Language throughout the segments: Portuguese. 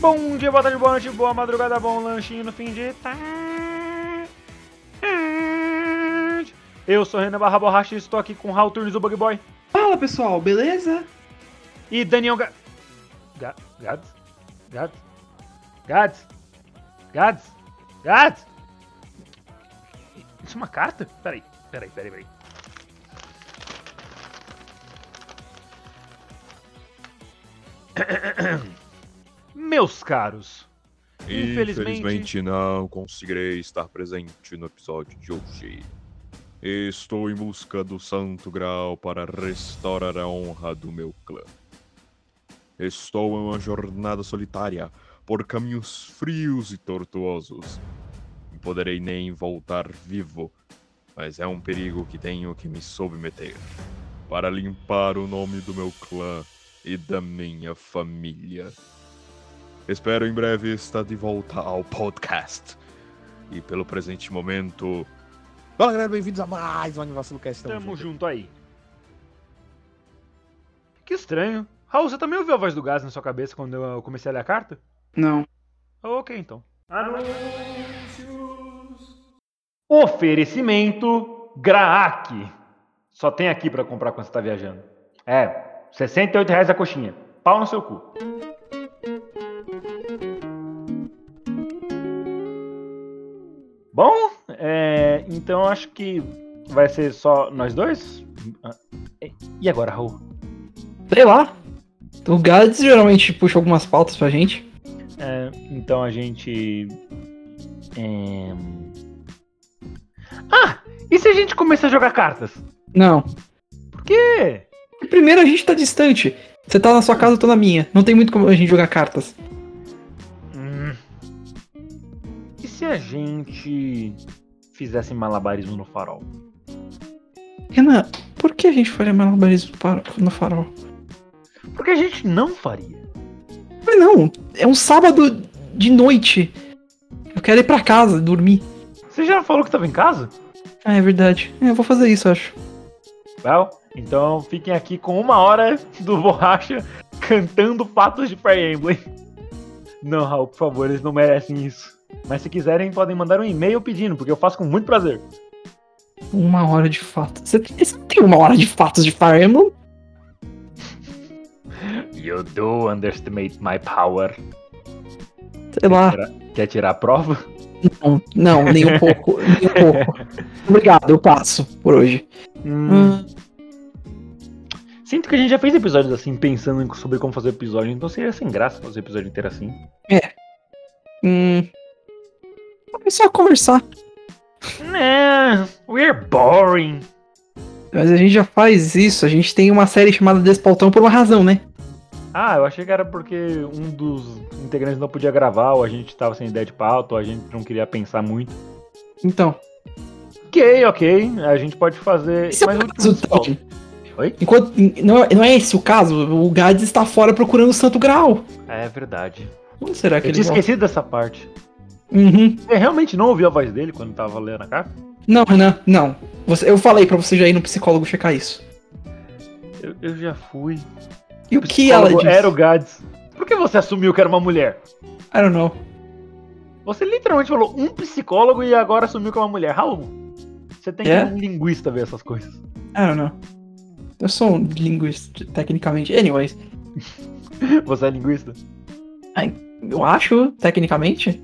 Bom dia, boa tarde, boa noite, boa madrugada, bom lanchinho no fim de tarde. Eu sou Renan Barra Borracha e estou aqui com Raul Turnes, o Bug Boy. Fala pessoal, beleza? E Daniel Ga... Ga... Gads? Gads? Gads? Gads? Gads? Isso é uma carta? Peraí, peraí, peraí, peraí. Meus caros, Infelizmente- Infelizmente não conseguirei estar presente no episódio de hoje. Estou em busca do Santo Grau para restaurar a honra do meu clã. Estou em uma jornada solitária por caminhos frios e tortuosos. Não poderei nem voltar vivo, mas é um perigo que tenho que me submeter para limpar o nome do meu clã e da minha família. Espero em breve estar de volta ao podcast. E pelo presente momento. Fala galera, bem-vindos a mais um Animação Cast. tamo junto aí. Que estranho. Raul, você também ouviu a voz do gás na sua cabeça quando eu comecei a ler a carta? Não. Ok, então. Anúncios. Oferecimento Graak. Só tem aqui pra comprar quando você tá viajando. É, 68 reais a coxinha. Pau no seu cu. Bom, é, então acho que vai ser só nós dois. E agora, Raul? Sei lá. O Gads geralmente puxa algumas pautas pra gente. É, então a gente. é, Ah! E se a gente começar a jogar cartas? Não. Por quê? Primeiro a gente tá distante. Você tá na sua casa, eu tô na minha. Não tem muito como a gente jogar cartas. Se a gente fizesse malabarismo no farol? Renan, por que a gente faria malabarismo no farol? Porque a gente não faria. Mas não, é um sábado de noite. Eu quero ir pra casa, dormir. Você já falou que tava em casa? Ah, é verdade. É, eu vou fazer isso, acho. Well, então fiquem aqui com uma hora do Borracha cantando fatos de Fire Emblem. Não, Raul, por favor, eles não merecem isso. Mas se quiserem, podem mandar um e-mail pedindo, porque eu faço com muito prazer. Uma hora de fatos. Você, você não tem uma hora de fatos de Fire Emblem? You do underestimate my power. Sei lá. Tirar- Quer tirar a prova? Não, não, nem um pouco. nem um pouco. Obrigado, eu passo por hoje. Hum, Sinto que a gente já fez episódios assim, pensando sobre como fazer o episódio, então seria sem graça fazer o episódio inteiro assim. hum. É só conversar. Nah, we're boring. Mas a gente já faz isso. A gente tem uma série chamada Despaltão por uma razão, né? Ah, eu achei que era porque um dos integrantes não podia gravar, ou a gente tava sem ideia de pauta, ou a gente não queria pensar muito. Então. Ok, ok, a gente pode fazer. Esse é mas o o caso, último-. Oi? Enquanto, não, é- não é esse o caso. O Gads está fora procurando o Santo Grau. É verdade. Onde será que Eu ele tinha volta? esquecido dessa parte. Uhum. Você realmente não ouviu a voz dele quando tava lendo a carta? Não, Renan, não. Você, eu falei pra você já ir no psicólogo checar isso. Eu, eu já fui. E o que ela disse? Era o Gads. Por que você assumiu que era uma mulher? I don't know. Você literalmente falou um psicólogo e agora assumiu que é uma mulher. Raul, você tem É? que ir um linguista ver essas coisas. I don't know. Eu sou um linguista, tecnicamente. Anyways, Você é linguista? eu acho, tecnicamente.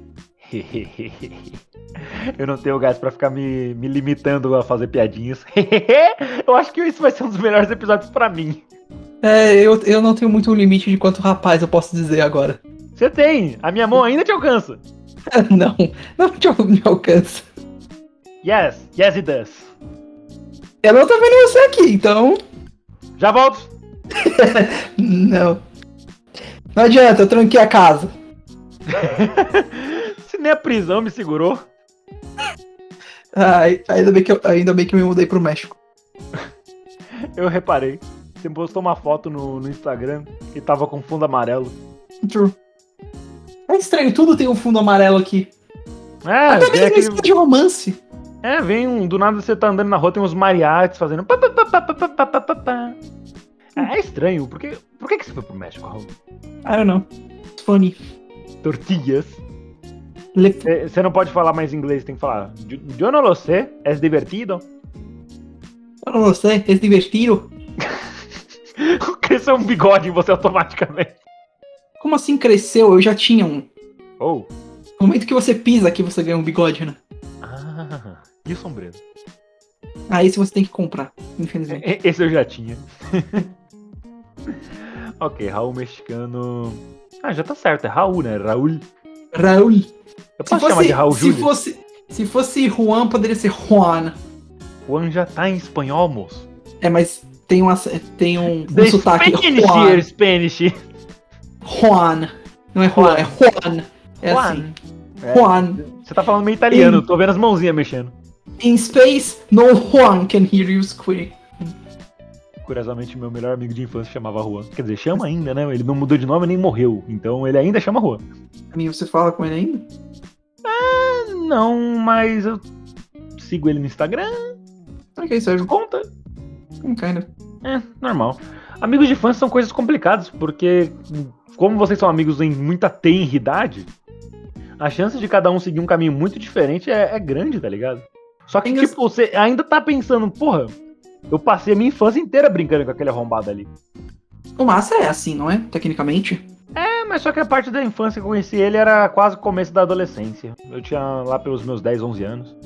Eu não tenho gás pra ficar me, me limitando a fazer piadinhas. eu acho que isso vai ser um dos melhores episódios pra mim. É, eu, eu não tenho muito limite de quanto rapaz eu posso dizer agora. Você tem! A minha mão ainda te alcança! não, não te, me alcança. Yes, yes it does. Eu não tô vendo você aqui, então. Já volto! Não. Não adianta, eu tranquei a casa se nem a prisão me segurou. Ah, ainda bem que eu, ainda bem que eu me mudei pro México. eu reparei. Você postou uma foto no, no Instagram que tava com fundo amarelo. True. É estranho, tudo tem um fundo amarelo aqui. É, Até mesmo aquele... De romance. É, vem um. Do nada você tá andando na rua, tem uns mariates fazendo. Pá, pá, pá, pá, pá, pá, É, estranho, porque. Por que, que você foi pro México, Raul? I don't know. It's funny. Tortilhas. Le- Você não pode falar mais inglês, tem que falar. "Yo- Yo no lo sé, es divertido. Eu não sei, é divertido. Cresceu um bigode em você automaticamente. Como assim cresceu? Eu já tinha um. Oh. No momento que você pisa aqui, você ganha um bigode, né? Ah, e o sombreiro? Aí esse você tem que comprar, infelizmente. Esse eu já tinha. ok, Raul mexicano. Ah, já tá certo, é Raul, né? Raul. Raul. Eu posso chamar de Raul se Júlio? fosse, se fosse Juan, poderia ser Juan. Juan já tá em espanhol, moço. É, mas tem, uma, tem um, um The sotaque. Spanish Juan. here, Spanish. Juan. Não é Juan, é Juan. É assim. É, Juan. Você tá falando meio italiano, tô vendo as mãozinhas mexendo. In space, no Juan can hear you squeak. Curiosamente, meu melhor amigo de infância chamava Juan. Quer dizer, chama ainda, né? Ele não mudou de nome nem morreu. Então ele ainda chama Juan. A mim, você fala com ele ainda? Não, mas eu sigo ele no Instagram. Ok, Sérgio. Conta. Kind of. É, normal. Amigos de infância são coisas complicadas, porque como vocês são amigos em muita tenridade, a chance de cada um seguir um caminho muito diferente é, é grande, tá ligado? Só que, Tem tipo, você ainda tá pensando, porra, eu passei a minha infância inteira brincando com aquele arrombado ali. O Massa é assim, não é? Tecnicamente. Mas só que a parte da infância que eu conheci ele era quase o começo da adolescência. Eu tinha lá pelos meus 10, 11 anos.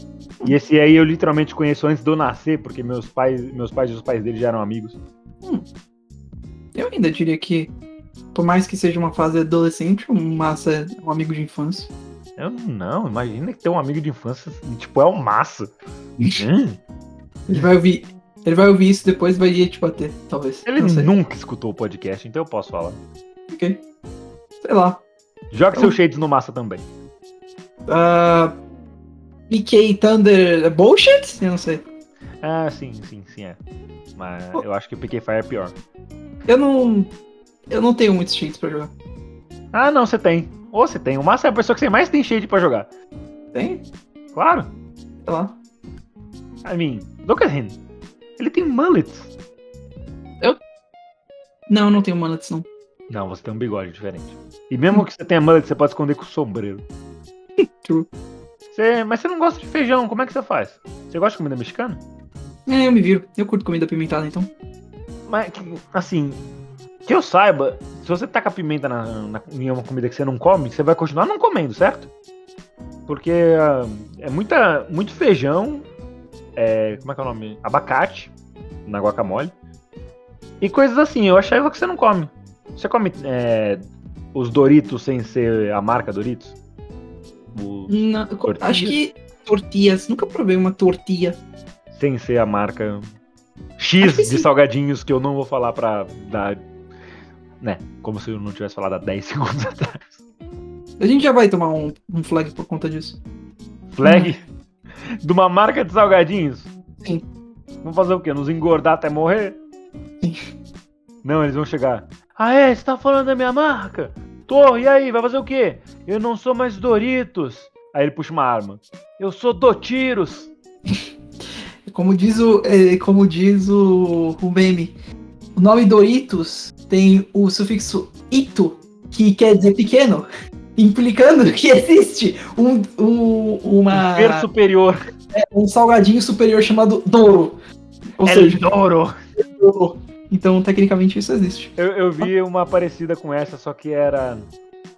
E esse aí eu literalmente conheço antes de eu nascer, porque meus pais, meus pais e os pais dele já eram amigos. Eu ainda diria que, por mais que seja uma fase adolescente, o Massa é um amigo de infância. Eu não, imagina que ter um amigo de infância, tipo, é o massa. Hum, Ele vai ouvir. Ele vai ouvir isso depois e vai te bater, talvez. Ele nunca escutou o podcast, então eu posso falar. Ok. Sei lá. Joga Eu- seus shades no massa também. Ah, PK Thunder é bullshit? Eu não sei. Ah, sim, sim, sim, é. Mas Pô. eu acho que o PK Fire é pior. Eu não. Eu não tenho muitos cheats pra jogar. Ah, não, você tem. Ou você tem. O massa é a pessoa que você mais tem shade pra jogar. Tem? Claro. Sei lá. I mean, look at him. Ele tem mullets. Não, não tenho mullets, não. Não, você tem um bigode diferente. E mesmo que você tenha mullet, você pode esconder com o sombreiro. True. Você- mas você não gosta de feijão, como é que você faz? Você gosta de comida mexicana? É, eu me viro. Eu curto comida apimentada, então. Mas, assim, que eu saiba, se você taca pimenta na, na, em uma comida que você não come, você vai continuar não comendo, certo? Porque ah, é muita, muito feijão, é, como é que é o nome? Abacate na guacamole. E coisas assim, eu achava que você não come. Você come é, os Doritos sem ser a marca Doritos? Não, Tortilhas? acho que tortilhas. Nunca provei uma tortilha. sem ser a marca X de sim. salgadinhos que eu não vou falar pra dar. Né? Como se eu não tivesse falado há 10 segundos atrás. A gente já vai tomar um, um flag por conta disso. Flag de uma marca de salgadinhos? Sim. Vamos fazer o quê? Nos engordar até morrer? Sim. Não, eles vão chegar. Ah, é? Você tá falando da minha marca? Tô, e aí? Vai fazer o quê? Eu não sou mais Doritos. Aí ele puxa uma arma. Eu sou Dotiros. Como diz o, é, como diz o, o meme, o nome Doritos tem o sufixo ito, que quer dizer pequeno, implicando que existe um, um, uma, Um ser superior. um salgadinho superior chamado Douro. Ou El seja, Doro. Douro. Então, tecnicamente, isso existe. Eu, eu vi uma parecida com essa, só que era.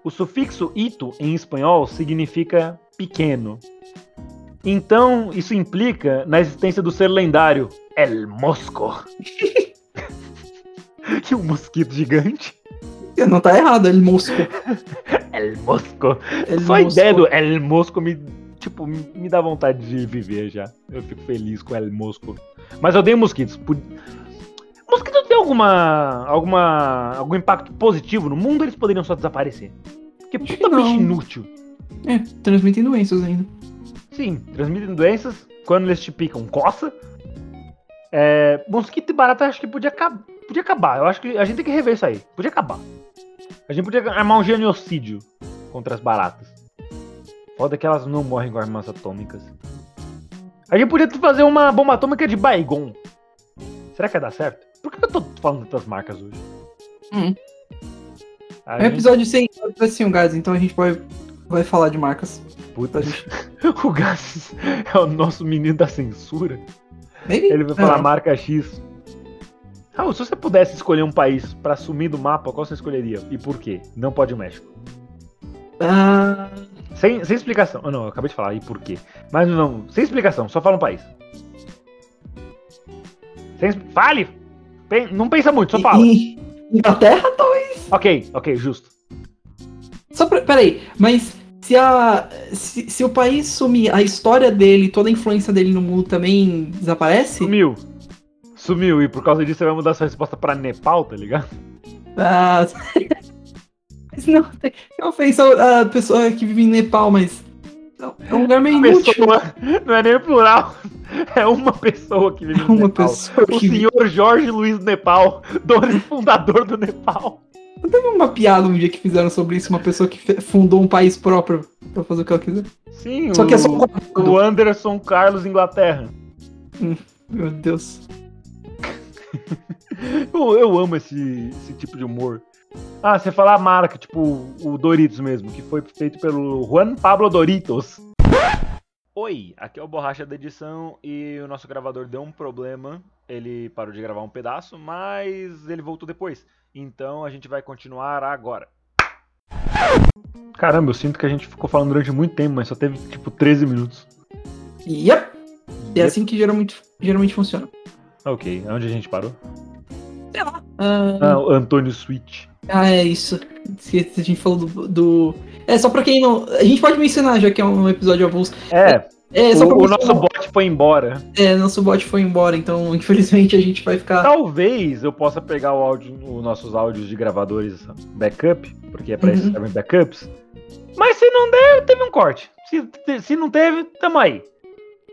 O sufixo ito em espanhol significa pequeno. Então, isso implica na existência do ser lendário El Mosco. que um mosquito gigante. Não tá errado, El Mosco. El Mosco. El Só a ideia do El Mosco me, tipo, me dá vontade de viver já. Eu fico feliz com El Mosco. Mas eu odeio mosquitos. Pu- Mosquito tem alguma, alguma, algum impacto positivo no mundo? Eles poderiam só desaparecer. Que Acho puta que não. bicho inútil. É, transmitem doenças ainda. Sim, transmitem doenças. Quando eles te picam, coça. É, mosquito e barata acho que podia, podia acabar. Eu acho que a gente tem que rever isso aí. Podia acabar. A gente podia armar um genocídio contra as baratas. Foda que elas não morrem com armas atômicas. A gente podia fazer uma bomba atômica de Baigon. Será que vai dar certo? Por que eu tô falando tantas marcas hoje? Hum. A É um gente- episódio sem, sem o gás, então a gente vai, vai falar de marcas. Puta, o Gas é o nosso menino da censura. Maybe? Ele vai falar É. marca X. Raul, se você pudesse escolher um país pra sumir do mapa, qual você escolheria? E por quê? Não pode o México. Ah, Sem, sem explicação. Ah, não, eu acabei de falar. E por quê? Mas não, sem explicação. Só fala um país. Sem, fale! Não pensa muito, só fala. e- Inglaterra, talvez? Ok, ok, justo. Só pra, peraí, mas se, a, se, se o país sumir, a história dele, toda a influência dele no mundo também desaparece? Sumiu. Sumiu. E por causa disso você vai mudar sua resposta pra Nepal, tá ligado? Ah, mas não, tem ofensa a pessoa que vive em Nepal, mas é um lugar meio inútil. Pessoa, não é nem plural. É uma pessoa que vive no Uma Nepal. pessoa O vive senhor Jorge Luiz Nepal, dono e fundador do Nepal. Teve uma piada um dia que fizeram sobre isso, uma pessoa que fundou um país próprio pra fazer o que ela quiser. Sim, Só que é só o, o Anderson Carlos Inglaterra. Meu Deus. Eu, eu amo esse, esse tipo de humor. Ah, você falar a marca, tipo o Doritos mesmo, que foi feito pelo Juan Pablo Doritos. Oi, aqui é o Borracha da edição e o nosso gravador deu um problema. Ele parou de gravar um pedaço, mas ele voltou depois. Então a gente vai continuar agora. Caramba, eu sinto que a gente ficou falando durante muito tempo, mas só teve tipo 13 minutos. Yep. É assim que geralmente, geralmente funciona. Ok, onde a gente parou? Sei lá. Ah, Ah, o Antônio Switch. ah, é isso. Esqueci, A gente falou do, do- É, só pra quem não. A gente pode mencionar, já que é um episódio avulso. É, É, só pra o, o nosso bot foi embora. É, nosso bot foi embora, então infelizmente a gente vai ficar. Talvez eu possa pegar o áudio, os nossos áudios de gravadores backup, porque é pra isso Uhum. que servem backups. Mas se não der, teve um corte. Se, se não teve, tamo aí.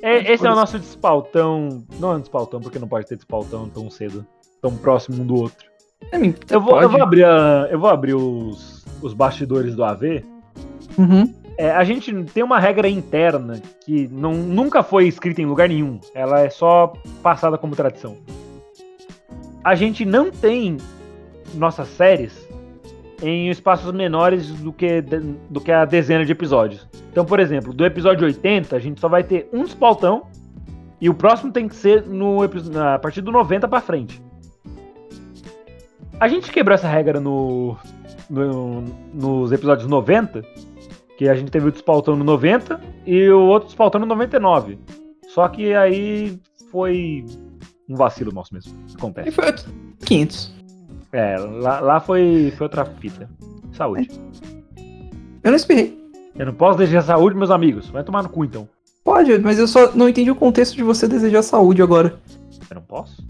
É, esse é o nosso despautão. Não é um despautão, porque não pode ter despautão tão cedo, tão próximo um do outro. É, Eu vou, eu vou abrir, a- eu vou abrir os, os bastidores do AV. Uhum. É, a gente tem uma regra interna que não, nunca foi escrita em lugar nenhum. Ela é só passada como tradição. A gente não tem nossas séries em espaços menores do que, do que a dezena de episódios. Então, por exemplo, do episódio 80, a gente só vai ter um despautão e o próximo tem que ser no, a partir do 90 pra frente. A gente quebrou essa regra no, no- nos episódios 90, que a gente teve o despautão no 90 e o outro despautão no 99. Só que aí foi um vacilo nosso mesmo. E Acontece. foi 500. É, lá, lá foi, foi outra fita. Saúde. Eu não espirrei. Eu não posso desejar saúde, meus amigos. Vai tomar no cu então. Pode, mas eu só não entendi o contexto de você desejar saúde agora. Eu não posso?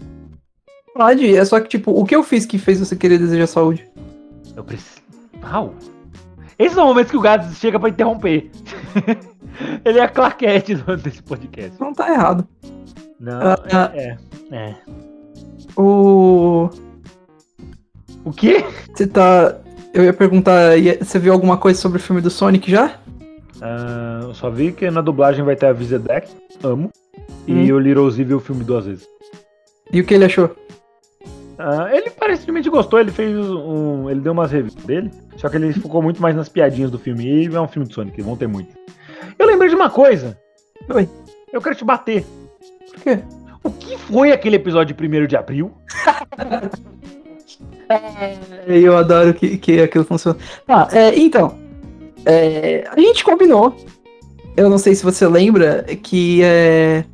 Pode, é só que, tipo, o que eu fiz que fez você querer desejar saúde? Eu preciso. Raul. Esses são momentos que o Gads chega pra interromper. Ele é a claquete do- desse podcast. Não tá errado. Não, Ah, ah. é, é, é. O. O quê? Você tá. Eu ia perguntar, ia- você viu alguma coisa sobre o filme do Sonic já? Ah, eu só vi que na dublagem vai ter a Vizedec, amo. E Hum. o Little Z viu o filme duas vezes. E o que ele achou? Ah, ele aparentemente gostou, ele fez um. Ele deu umas reviews dele, só que ele focou muito mais nas piadinhas do filme. E é um filme de Sonic, vão ter muito. Eu lembrei de uma coisa. Oi. Eu quero te bater. Por quê? O que foi aquele episódio de 1 de abril? Eu adoro que, que aquilo funciona. Tá, é, então. é, a gente combinou. Eu não sei se você lembra que é,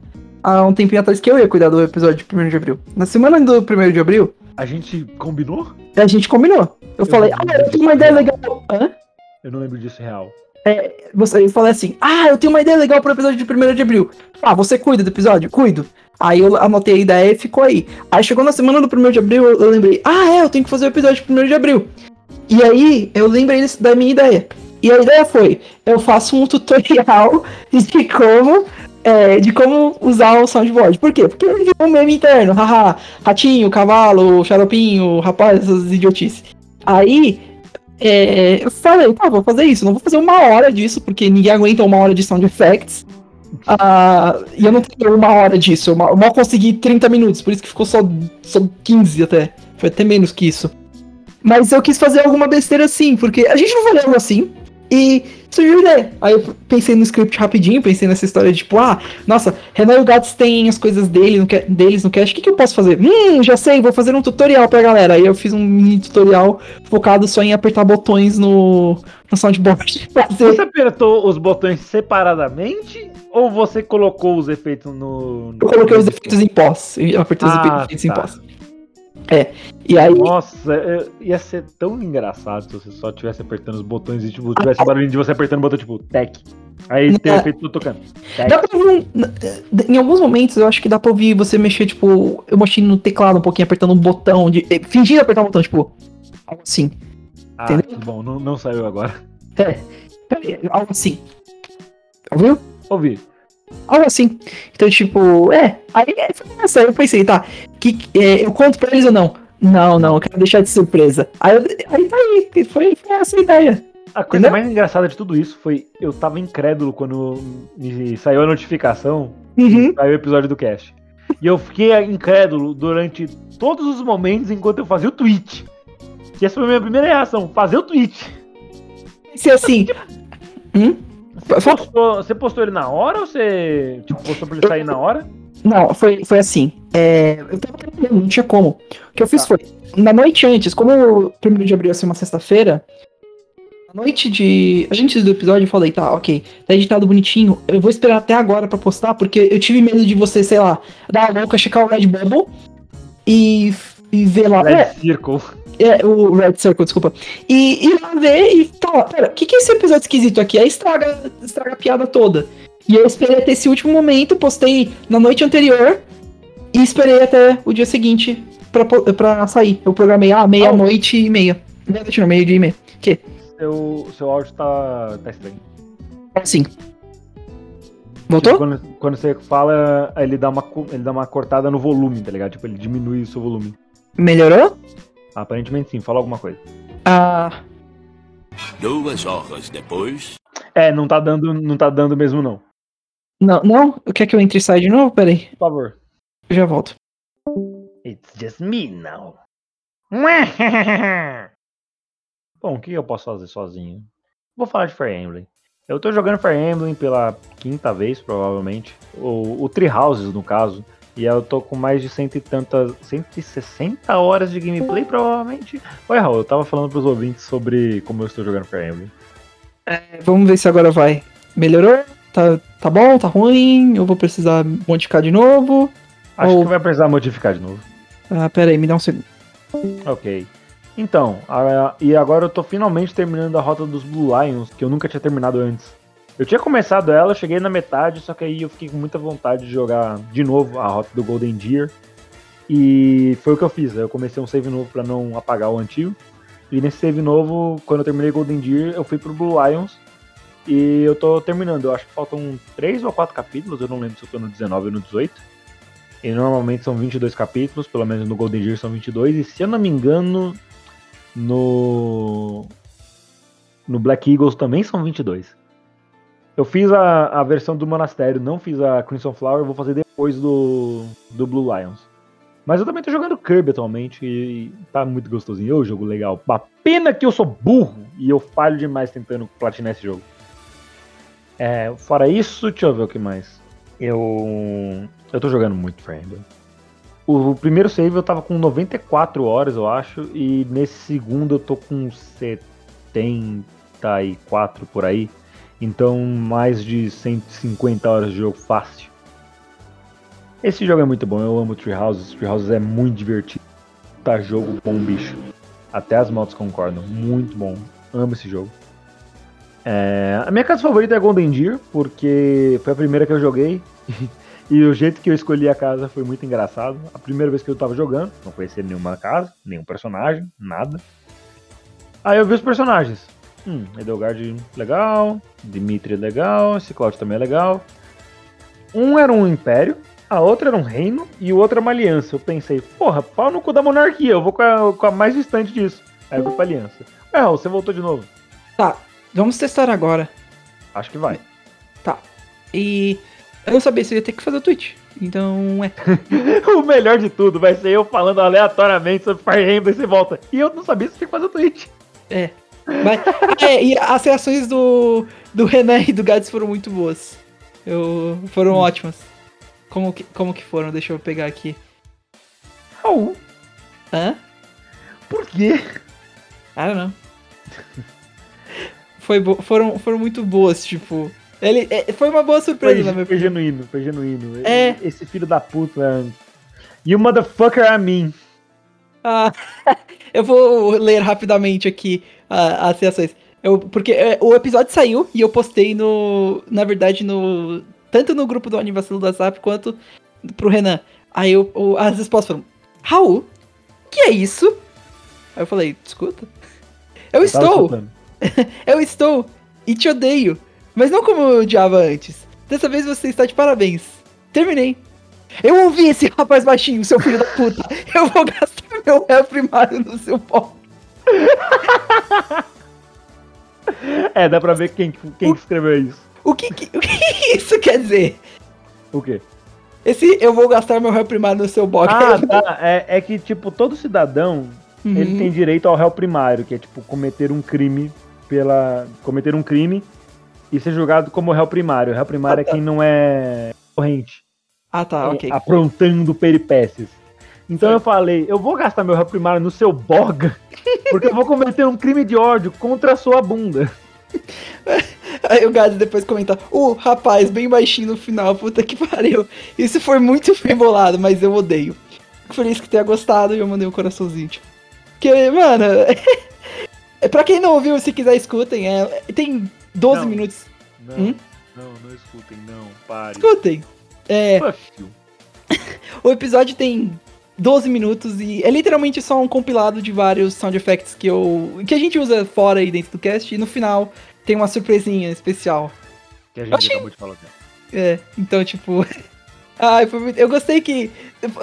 há um tempinho atrás que eu ia cuidar do episódio de 1 de abril. Na semana do 1 de abril, A gente combinou? a gente combinou. Eu, Eu falei, ah, eu tenho uma ideia legal. Hã? Eu não lembro disso real. Você, eu falei assim, ah, eu tenho uma ideia legal pro episódio de 1 de abril. Ah, você cuida do episódio? Cuido. Aí eu anotei a ideia e ficou aí. Aí chegou na semana do 1 de abril, eu, eu lembrei, ah, é, eu tenho que fazer o episódio de 1 de abril. E aí eu lembrei da minha ideia. E a ideia foi, eu faço um tutorial de como é, de como usar o soundboard. Por quê? Porque ele um meme interno, haha, ratinho, cavalo, xaropinho, rapaz, essas idiotices. Aí, é, eu falei, tá, vou fazer isso, não vou fazer uma hora disso, porque ninguém aguenta uma hora de sound effects. Ah, e eu não tenho uma hora disso, eu mal, eu mal consegui 30 minutos, por isso que ficou só, só 15 até. Foi até menos que isso. Mas eu quis fazer alguma besteira assim, porque a gente não vai assim. E surgiu ideia. Aí eu pensei no script rapidinho, pensei nessa história de tipo, ah, nossa, Renan e o Gats têm as coisas dele no, deles no cast, o que, que eu posso fazer? Hum, já sei, vou fazer um tutorial pra galera. Aí eu fiz um mini tutorial focado só em apertar botões no, no soundboard. Você apertou os botões separadamente ou você colocou os efeitos no. Eu coloquei os efeitos em pós. Eu apertei os Ah, efeitos em tá. pós. É. E aí. Nossa, eu- ia ser tão engraçado se você só estivesse apertando os botões e tipo, tivesse barulhinho de você apertando o botão tipo, tech. Aí tem o É. efeito do tocando. Tech. Dá pra ouvir um, em alguns momentos eu acho que dá pra ouvir você mexer, tipo, eu mexi no teclado um pouquinho, apertando um botão, de, eh, fingindo apertar um botão, tipo, algo assim. Ah, entendeu? bom, não, não saiu agora. É, peraí, algo assim. Ouviu? Ouvi. Algo assim. Então, tipo, é. Aí é, foi essa. Eu pensei, tá, que, é, eu conto pra eles ou não? Não, não, eu quero deixar de surpresa. Aí, eu, aí tá aí, foi, foi essa a ideia. A coisa mais engraçada de tudo isso foi eu tava incrédulo quando me saiu a notificação Uhum. saiu o episódio do cast. E eu fiquei incrédulo durante todos os momentos enquanto eu fazia o tweet. Que essa foi a minha primeira reação, fazer o tweet. Pensei assim. hum? Você postou, você postou ele na hora ou você tipo, postou pra ele sair na hora? Não, foi, foi assim. É, eu tava trabalhando, não tinha como. O que eu fiz Tá. foi, na noite antes, como o primeiro de abril ia ser uma sexta-feira, na noite de. A gente do episódio eu falei, tá, ok, tá editado bonitinho, eu vou esperar até agora pra postar, porque eu tive medo de você, sei lá, dar a louca, checar o Red Bubble e, e ver lá. Red É, Circle. É, o Red Circle, desculpa. E ir lá ver e falar, pera, o que, que é esse episódio esquisito aqui? Aí estraga, estraga a piada toda. E eu esperei até esse último momento, postei na noite anterior e esperei até o dia seguinte pra, pra sair. Eu programei, ah, meia-noite e meia. Meia-noite não, meio-dia e meia. Que? Seu, seu áudio tá, tá estranho. Assim. Voltou? Tipo, quando, quando você fala, ele dá, uma, ele dá uma cortada no volume, tá ligado? Tipo, ele diminui o seu volume. Melhorou? Aparentemente sim, fala alguma coisa. Ah, Duas horas depois. É, não tá dando, não tá dando mesmo não. não, não? Quer que eu entre e saia de novo? Pera aí, Por favor. eu já volto. It's just me now. Bom, o que eu posso fazer sozinho? Vou falar de Fire Emblem. Eu tô jogando Fire Emblem pela quinta vez, provavelmente. O, o Tree Houses, no caso. E eu tô com mais de cento e tantas. 160 horas de gameplay, provavelmente. Oi, Raul, eu tava falando pros ouvintes sobre como eu estou jogando Fire Emblem. É, Vamos ver se agora vai. Melhorou? Tá, tá bom? Tá ruim? Eu vou precisar modificar de novo? Acho Ou- que vai precisar modificar de novo. Ah, pera aí, me dá um segundo. Ok. Então, a- e agora eu tô finalmente terminando a rota dos Blue Lions, que eu nunca tinha terminado antes. Eu tinha começado ela, cheguei na metade, só que aí eu fiquei com muita vontade de jogar de novo a rota do Golden Deer. E foi o que eu fiz. Eu comecei um save novo pra não apagar o antigo. E nesse save novo, quando eu terminei Golden Deer, eu fui pro Blue Lions. E eu tô terminando. Eu acho que faltam 3 ou 4 capítulos, eu não lembro se eu tô no 19 ou no 18. E normalmente são 22 capítulos, pelo menos no Golden Deer são 22. E se eu não me engano, no. No Black Eagles também são 22. Eu fiz a, a versão do Monastério, não fiz a Crimson Flower, vou fazer depois do, do Blue Lions. Mas eu também tô jogando Kirby atualmente e tá muito gostosinho. É um jogo legal. Pena que eu sou burro e eu falho demais tentando platinar esse jogo. É, fora isso, deixa eu ver o que mais. Eu. Eu tô jogando muito Fire Emblem. O primeiro save eu tava com 94 horas, eu acho, e nesse segundo eu tô com 74 por aí. Então, mais de 150 horas de jogo fácil. Esse jogo é muito bom, eu amo Tree Houses. Tree Houses é muito divertido. Tá jogo bom, bicho. Até as motos concordam. Muito bom. Amo esse jogo. É, A minha casa favorita é Golden Deer, porque foi a primeira que eu joguei. E o jeito que eu escolhi a casa foi muito engraçado. A primeira vez que eu tava jogando, não conhecia nenhuma casa, nenhum personagem, nada. Aí eu vi os personagens. Hum, Edelgard legal, Dimitri legal, esse Cloud também é legal. Um era um império, a outra era um reino e o outro era uma aliança. Eu pensei, porra, pau no cu da monarquia, eu vou com a, com a mais distante disso. Aí eu fui pra aliança. É, Raul, você voltou de novo. Tá, vamos testar agora. Acho que vai. E eu não sabia se eu ia ter que fazer o tweet. Então, é. o melhor de tudo vai ser eu falando aleatoriamente sobre Fire Emblem e você volta. E eu não sabia se tinha que fazer o tweet. Mas, é, e as reações do, do Renan e do Gads foram muito boas. Eu, foram ótimas. Como que, como que foram? Deixa eu pegar aqui. Raul, Hã? por quê? I don't know. Foi foram, foram muito boas, tipo. Ele, é, foi uma boa surpresa, Foi, na minha foi genuíno, foi genuíno. É. Esse filho da puta. You motherfucker I mean. Ah, eu vou ler rapidamente aqui ah, as reações. Eu, porque é, o episódio saiu e eu postei no. Na verdade, no. Tanto no grupo do Aniversário do WhatsApp quanto pro Renan. Aí eu, as respostas foram: Raul, que é isso? Aí eu falei: escuta. Eu Eu estou, eu estou e te odeio. Mas não como eu odiava antes. Dessa vez você está de parabéns. Terminei. Eu ouvi esse rapaz baixinho, seu filho da puta. Eu vou gastar meu réu primário no seu pó. É, dá pra ver quem, quem que escreveu isso. O que, que- o que isso quer dizer? O quê? Esse eu vou gastar meu réu primário no seu bog. Ah, tá. É, é que, tipo, todo cidadão, Uhum. ele tem direito ao réu primário, que é, tipo, cometer um crime pela... Cometer um crime e ser julgado como réu primário. O réu primário Ah, tá. é quem não é corrente. Ah, tá, ok. aprontando peripécias. Então eu falei, eu vou gastar meu réu primário no seu boga, porque eu vou cometer um crime de ódio contra a sua bunda. Aí o Gado depois comenta: O rapaz, bem baixinho no final, puta que pariu. Isso foi muito bem bolado, mas eu odeio. Fico feliz que tenha gostado e eu mandei um coraçãozinho. Tipo. Porque, mano. é pra quem não ouviu, se quiser, escutem. É, tem 12 Não. minutos. Não, Hum? não, não escutem, não, pare. Escutem. É, o episódio tem 12 minutos e é literalmente só um compilado de vários sound effects que eu. que a gente usa fora e dentro do cast. E no final tem uma surpresinha especial. Que a gente Achei- acabou de falar. É, então, tipo. Ai, foi muito... Eu gostei que.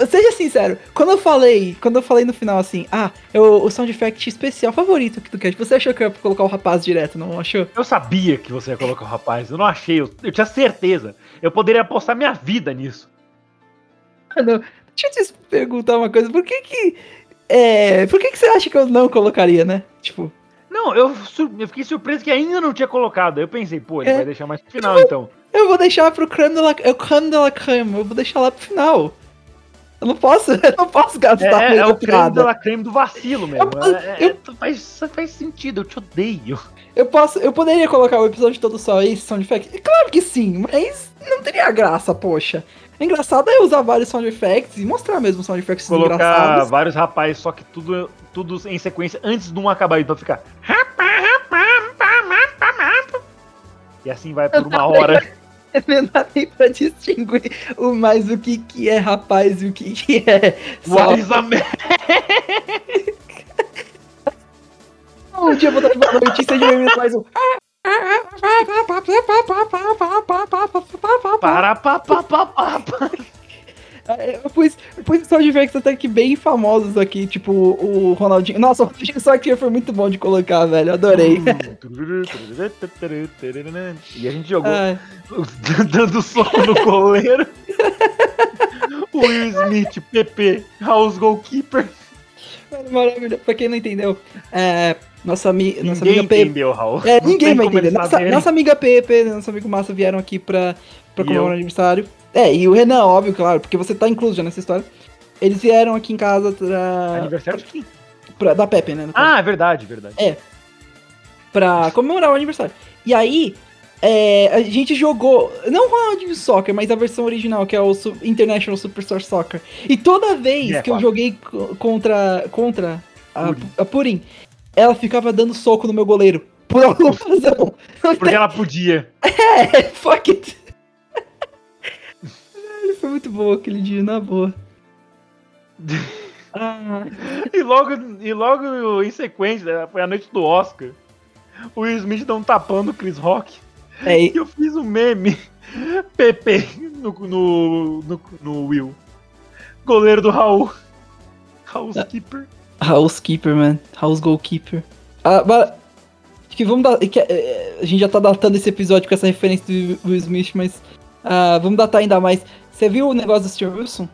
Seja sincero, quando eu falei, quando eu falei no final assim, ah, eu, o sound effect especial favorito aqui do cast, você achou que eu ia colocar o rapaz direto, não achou? Eu sabia que você ia colocar o rapaz, eu não achei, eu, eu tinha certeza. Eu poderia apostar minha vida nisso. Mano, deixa eu te perguntar uma coisa, por que que. É. Por que que você acha que eu não colocaria, né? Tipo. Não, eu, eu fiquei surpreso que ainda não tinha colocado. Eu pensei, pô, ele É. vai deixar mais pro final então. Eu vou deixar pro creme de la, é o creme de la creme, eu vou deixar lá pro final. Eu não posso, eu não posso É, gastar é, muita é o creme piada. da creme do vacilo mesmo. Eu- É- é- eu- faz, faz sentido, eu te odeio. Eu posso, eu poderia colocar o episódio todo só esse sound effect? Claro que sim, mas não teria graça, poxa. O engraçado é usar vários sound effects e mostrar mesmo sound effects Colocar engraçados. vários rapazes, só que tudo, tudo em sequência antes de um acabar. Então fica. E assim vai por uma hora. Não dá nem pra distinguir o mais o que, que é rapaz e o que, que é. What is a man? Um dia eu vou dar uma notícia de meme mais um. Para, pa, pa, pa, pa, pa. Eu pus, eu pus sound effects até que bem famosos aqui, tipo o Ronaldinho. Nossa, o Ronaldinho só que foi muito bom de colocar, velho. Adorei. E a gente jogou Ai. dando soco no coleiro. Will Smith, PP, House Goalkeeper. Maravilha. Pra quem não entendeu, é, nossa, ami nossa Ninguém amiga Pepe. Raul. É, ninguém vai entender. Nossa, nossa amiga Pepe, nosso amigo Massa vieram aqui pra, pra comemorar o aniversário. É, e o Renan, óbvio, claro, porque você tá incluso já nessa história. Eles vieram aqui em casa pra, Aniversário de quem? pra- da Pepe, né? Ah, é verdade, verdade. pra comemorar o aniversário. E aí, é, a gente jogou, não Ronaldinho Soccer, mas a versão original, que é o Su- International Superstar Soccer. E toda vez É, que eu joguei co- contra, contra a, Purim. a Purim, ela ficava dando soco no meu goleiro. Por alguma razão. Porque ela podia. É, fuck it. Ele foi muito bom aquele dia, na boa. Ah, E logo, e logo em sequência, foi a noite do Oscar. o Will Smith dá um tapão no Chris Rock. É, E eu fiz um meme PP no, no, no, no Will. Goleiro do Raul. Housekeeper. Housekeeper, man. House Goalkeeper. Ah, mas. Acho que vamos dar. que, eh, A gente já tá datando esse episódio com essa referência do Will Smith, mas. ah, vamos datar ainda mais. Você viu o negócio do Steve Wilson?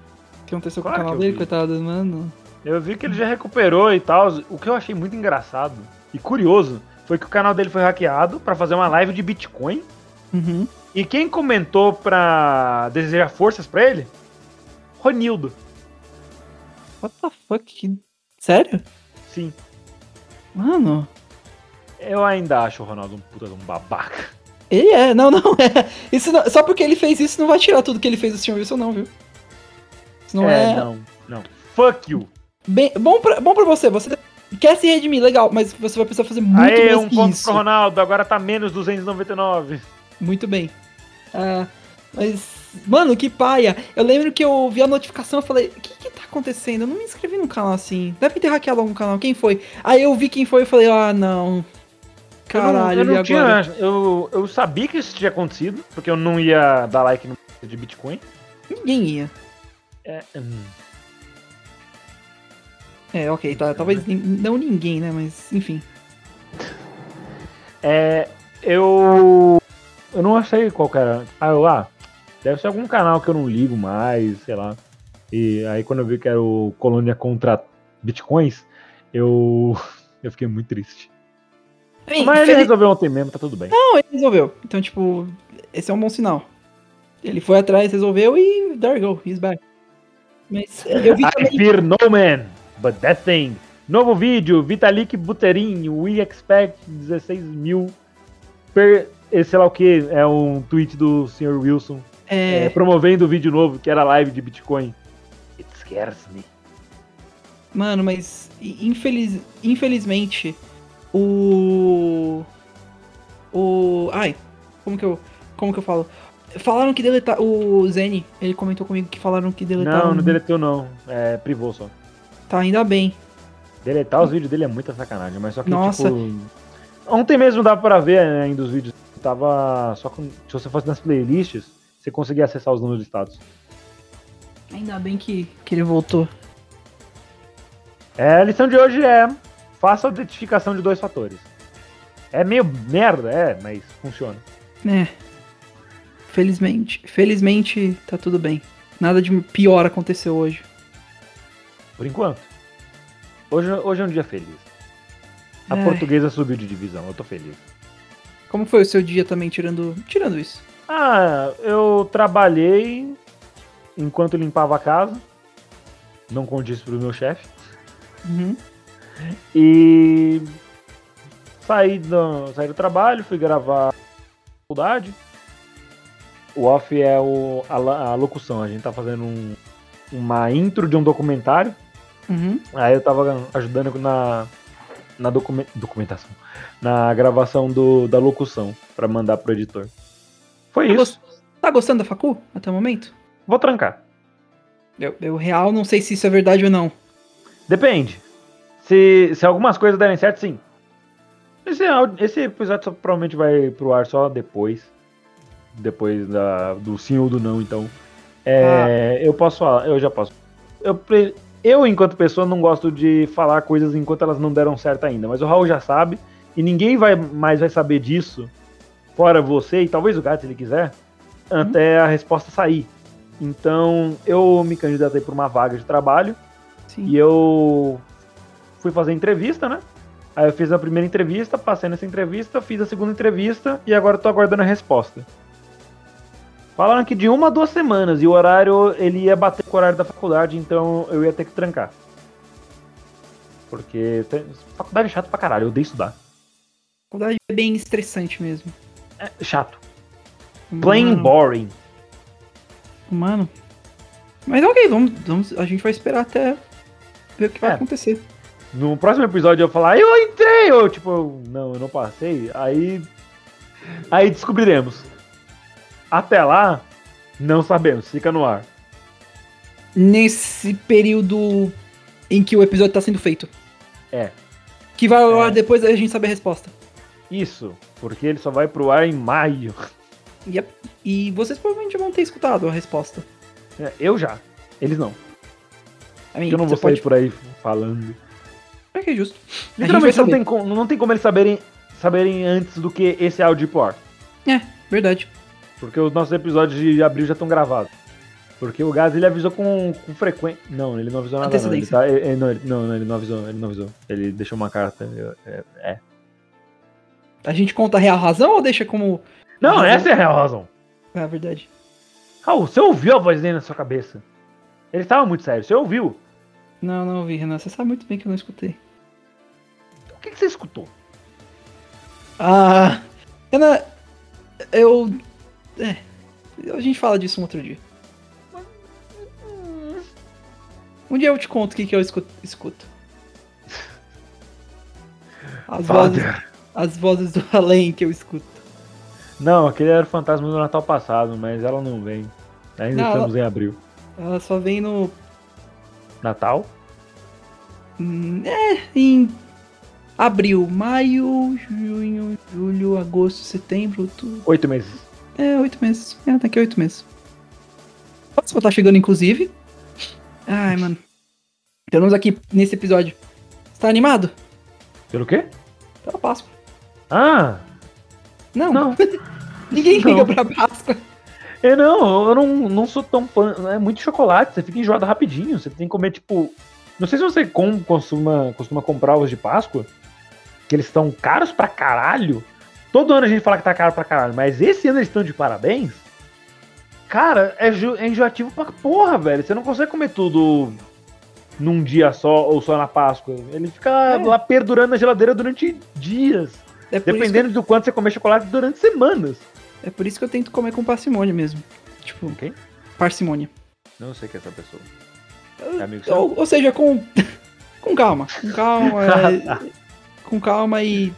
Que aconteceu Claro com o canal dele, vi. coitado, mano? Eu vi que ele já recuperou e tal. O que eu achei muito engraçado e curioso foi que o canal dele foi hackeado pra fazer uma live de Bitcoin. Uhum. E quem comentou pra desejar forças pra ele? Ronildo. What the fuck? Sério? Sim. Mano. Eu ainda acho o Ronaldo um puta de um babaca. Ele é, não, não é. Isso não- só porque ele fez isso não vai tirar tudo que ele fez do Steve Wilson, não, viu? Isso não é. não. Não. Fuck you. Bem, bom, pra, bom pra você, você quer se redimir, legal, mas você vai precisar fazer muito Aê, mais um que ponto isso. pro Ronaldo. Agora tá menos 299. Muito bem. Ah, mas, mano, que paia. Eu lembro que eu vi a notificação e falei, o que que tá acontecendo? Eu não me inscrevi num canal assim. Deve ter hackeado algum canal. Quem foi? Aí eu vi quem foi e falei, ah, não. Caralho, eu não, eu não tinha. agora? Eu, eu sabia que isso tinha acontecido, porque eu não ia dar like no de Bitcoin. Ninguém ia. É, hum. É, ok, tá. Talvez não ninguém, né? Mas, enfim. É, eu. Eu não achei qual era. Ah, eu, ah, deve ser algum canal que eu não ligo mais, sei lá. E aí quando eu vi que era o Colônia contra Bitcoins, eu. Eu fiquei muito triste. Bem, Mas ele resolveu ontem mesmo, tá tudo bem. Não, ele resolveu. Então, tipo, esse é um bom sinal. Ele foi atrás, resolveu e there you go, he's back. Mas eu vi I também. fear no man, but that thing. Novo vídeo, Vitalik Buterin, we expect 16 mil per. eh, Sei lá o que, é um tweet do Sr. Wilson É, é, promovendo o vídeo novo, que era live de Bitcoin. It scares me. Mano, mas infeliz, infelizmente o o ai, como que eu como que eu falo? Falaram que deletar o Zeni, ele comentou comigo que falaram que deletaram. Não, não deletou não. É privou só. Tá ainda bem. Deletar os vídeos dele é muita sacanagem, mas só que, Nossa. tipo. Ontem mesmo dava pra ver ainda os vídeos. Tava. Só que se você fosse nas playlists, você conseguia acessar os números de status. Ainda bem que, que ele voltou. É, a lição de hoje é. Faça a identificação de dois fatores. É meio merda, é, mas funciona. É. Felizmente, felizmente tá tudo bem. Nada de pior aconteceu hoje. Por enquanto. Hoje, hoje é um dia feliz. A Ai. portuguesa subiu de divisão, eu tô feliz. Como foi o seu dia também tirando, tirando isso? Ah, eu trabalhei enquanto limpava a casa. Não isso pro meu chefe. Uhum. E saí do, saí do trabalho, fui gravar a faculdade. O off é o, a, a locução. A gente tá fazendo um- uma intro de um documentário. Uhum. Aí eu tava ajudando na, na documen- documentação. Na gravação do, da locução pra mandar pro editor. Foi Tá, isso. gos- tá gostando da facu até o momento? Vou trancar. Eu, eu real não sei se isso é verdade ou não. Depende. Se, se algumas coisas derem certo, sim. Esse, áudio- esse episódio só provavelmente vai pro ar só depois. Depois da, do sim ou do não, então. É, Eu posso falar, eu já posso. Eu, eu, enquanto pessoa, não gosto de falar coisas enquanto elas não deram certo ainda. Mas o Raul já sabe. E ninguém vai mais vai saber disso, fora você, e talvez o gato, se ele quiser, até a resposta sair. Então, eu me candidatei por uma vaga de trabalho. Sim. E eu fui fazer entrevista, né? Aí eu fiz a primeira entrevista, passei nessa entrevista, fiz a segunda entrevista e agora eu tô aguardando a resposta. Falaram que de uma a duas semanas e o horário ele ia bater com o horário da faculdade, então eu ia ter que trancar. Porque tem- faculdade é chato pra caralho, eu odeio estudar. faculdade é bem estressante mesmo. É chato. Plain Mano, boring. Mano. Mas ok, vamos, vamos. A gente vai esperar até ver o que vai É. acontecer. No próximo episódio eu vou falar, eu entrei! Eu, tipo, não, eu não passei. Aí. Aí descobriremos. Até lá, não sabemos, fica no ar. Nesse período em que o episódio tá sendo feito. É. Que vai ao ar É. depois a gente sabe a resposta. Isso, porque ele só vai pro ar em maio. Yep. E vocês provavelmente vão ter escutado a resposta. É, Eu já. Eles não. Mean, Eu não vou sair pode... por aí falando. É que é justo. Literalmente não saber. tem, como, não tem como eles saberem, saberem antes do que esse áudio ar. É, verdade. Porque os nossos episódios de abril já estão gravados. Porque o Gás ele avisou com, com frequência. Não, ele não avisou nada. Não, ele tá, ele- não, ele- não, ele não avisou. Ele não avisou. Ele deixou uma carta. é, é. A gente conta a real razão ou deixa como. Não, Razão. essa é a real razão. É verdade. Raul, você ouviu a voz dele na sua cabeça? Ele tava muito sério, você ouviu? Não, não ouvi, Renan. Você sabe muito bem que eu não escutei. O que, que você escutou? Ah. Renan, eu. É. A gente fala disso um outro dia. Um dia eu te conto o que, que eu escuto. As vozes, as vozes do além que eu escuto. Não, aquele era o fantasma do Natal passado, mas ela não vem. Ainda Não, estamos em abril. Ela só vem no. Natal? hum, É, em abril, maio, junho, julho, agosto, setembro, outubro. Oito meses. É, oito meses. É, daqui a oito meses. Páscoa tá chegando, inclusive. Ai, mano. Temos aqui nesse episódio. Você tá animado? Pelo quê? Pela Páscoa. Ah! Não. Não. Ninguém Não. liga pra Páscoa. Eu não, eu não, não sou tão fã. É muito chocolate, você fica enjoado rapidinho. Você tem que comer, tipo. Não sei se você com, costuma, costuma comprar ovos de Páscoa, que eles estão caros pra caralho. Todo ano a gente fala que tá caro pra caralho, mas esse ano eles estão de parabéns. Cara, é, é enjoativo pra porra, velho. Você não consegue comer tudo num dia só ou só na Páscoa. Ele fica É. lá perdurando na geladeira durante dias. É Dependendo do quanto você comer chocolate durante semanas. que, é por isso que eu tento comer com parcimônia mesmo. Tipo, Quem? parcimônia. Não sei quem é essa pessoa. É amigo seu? Ou, ou seja, com, com calma. Com calma. é, com calma e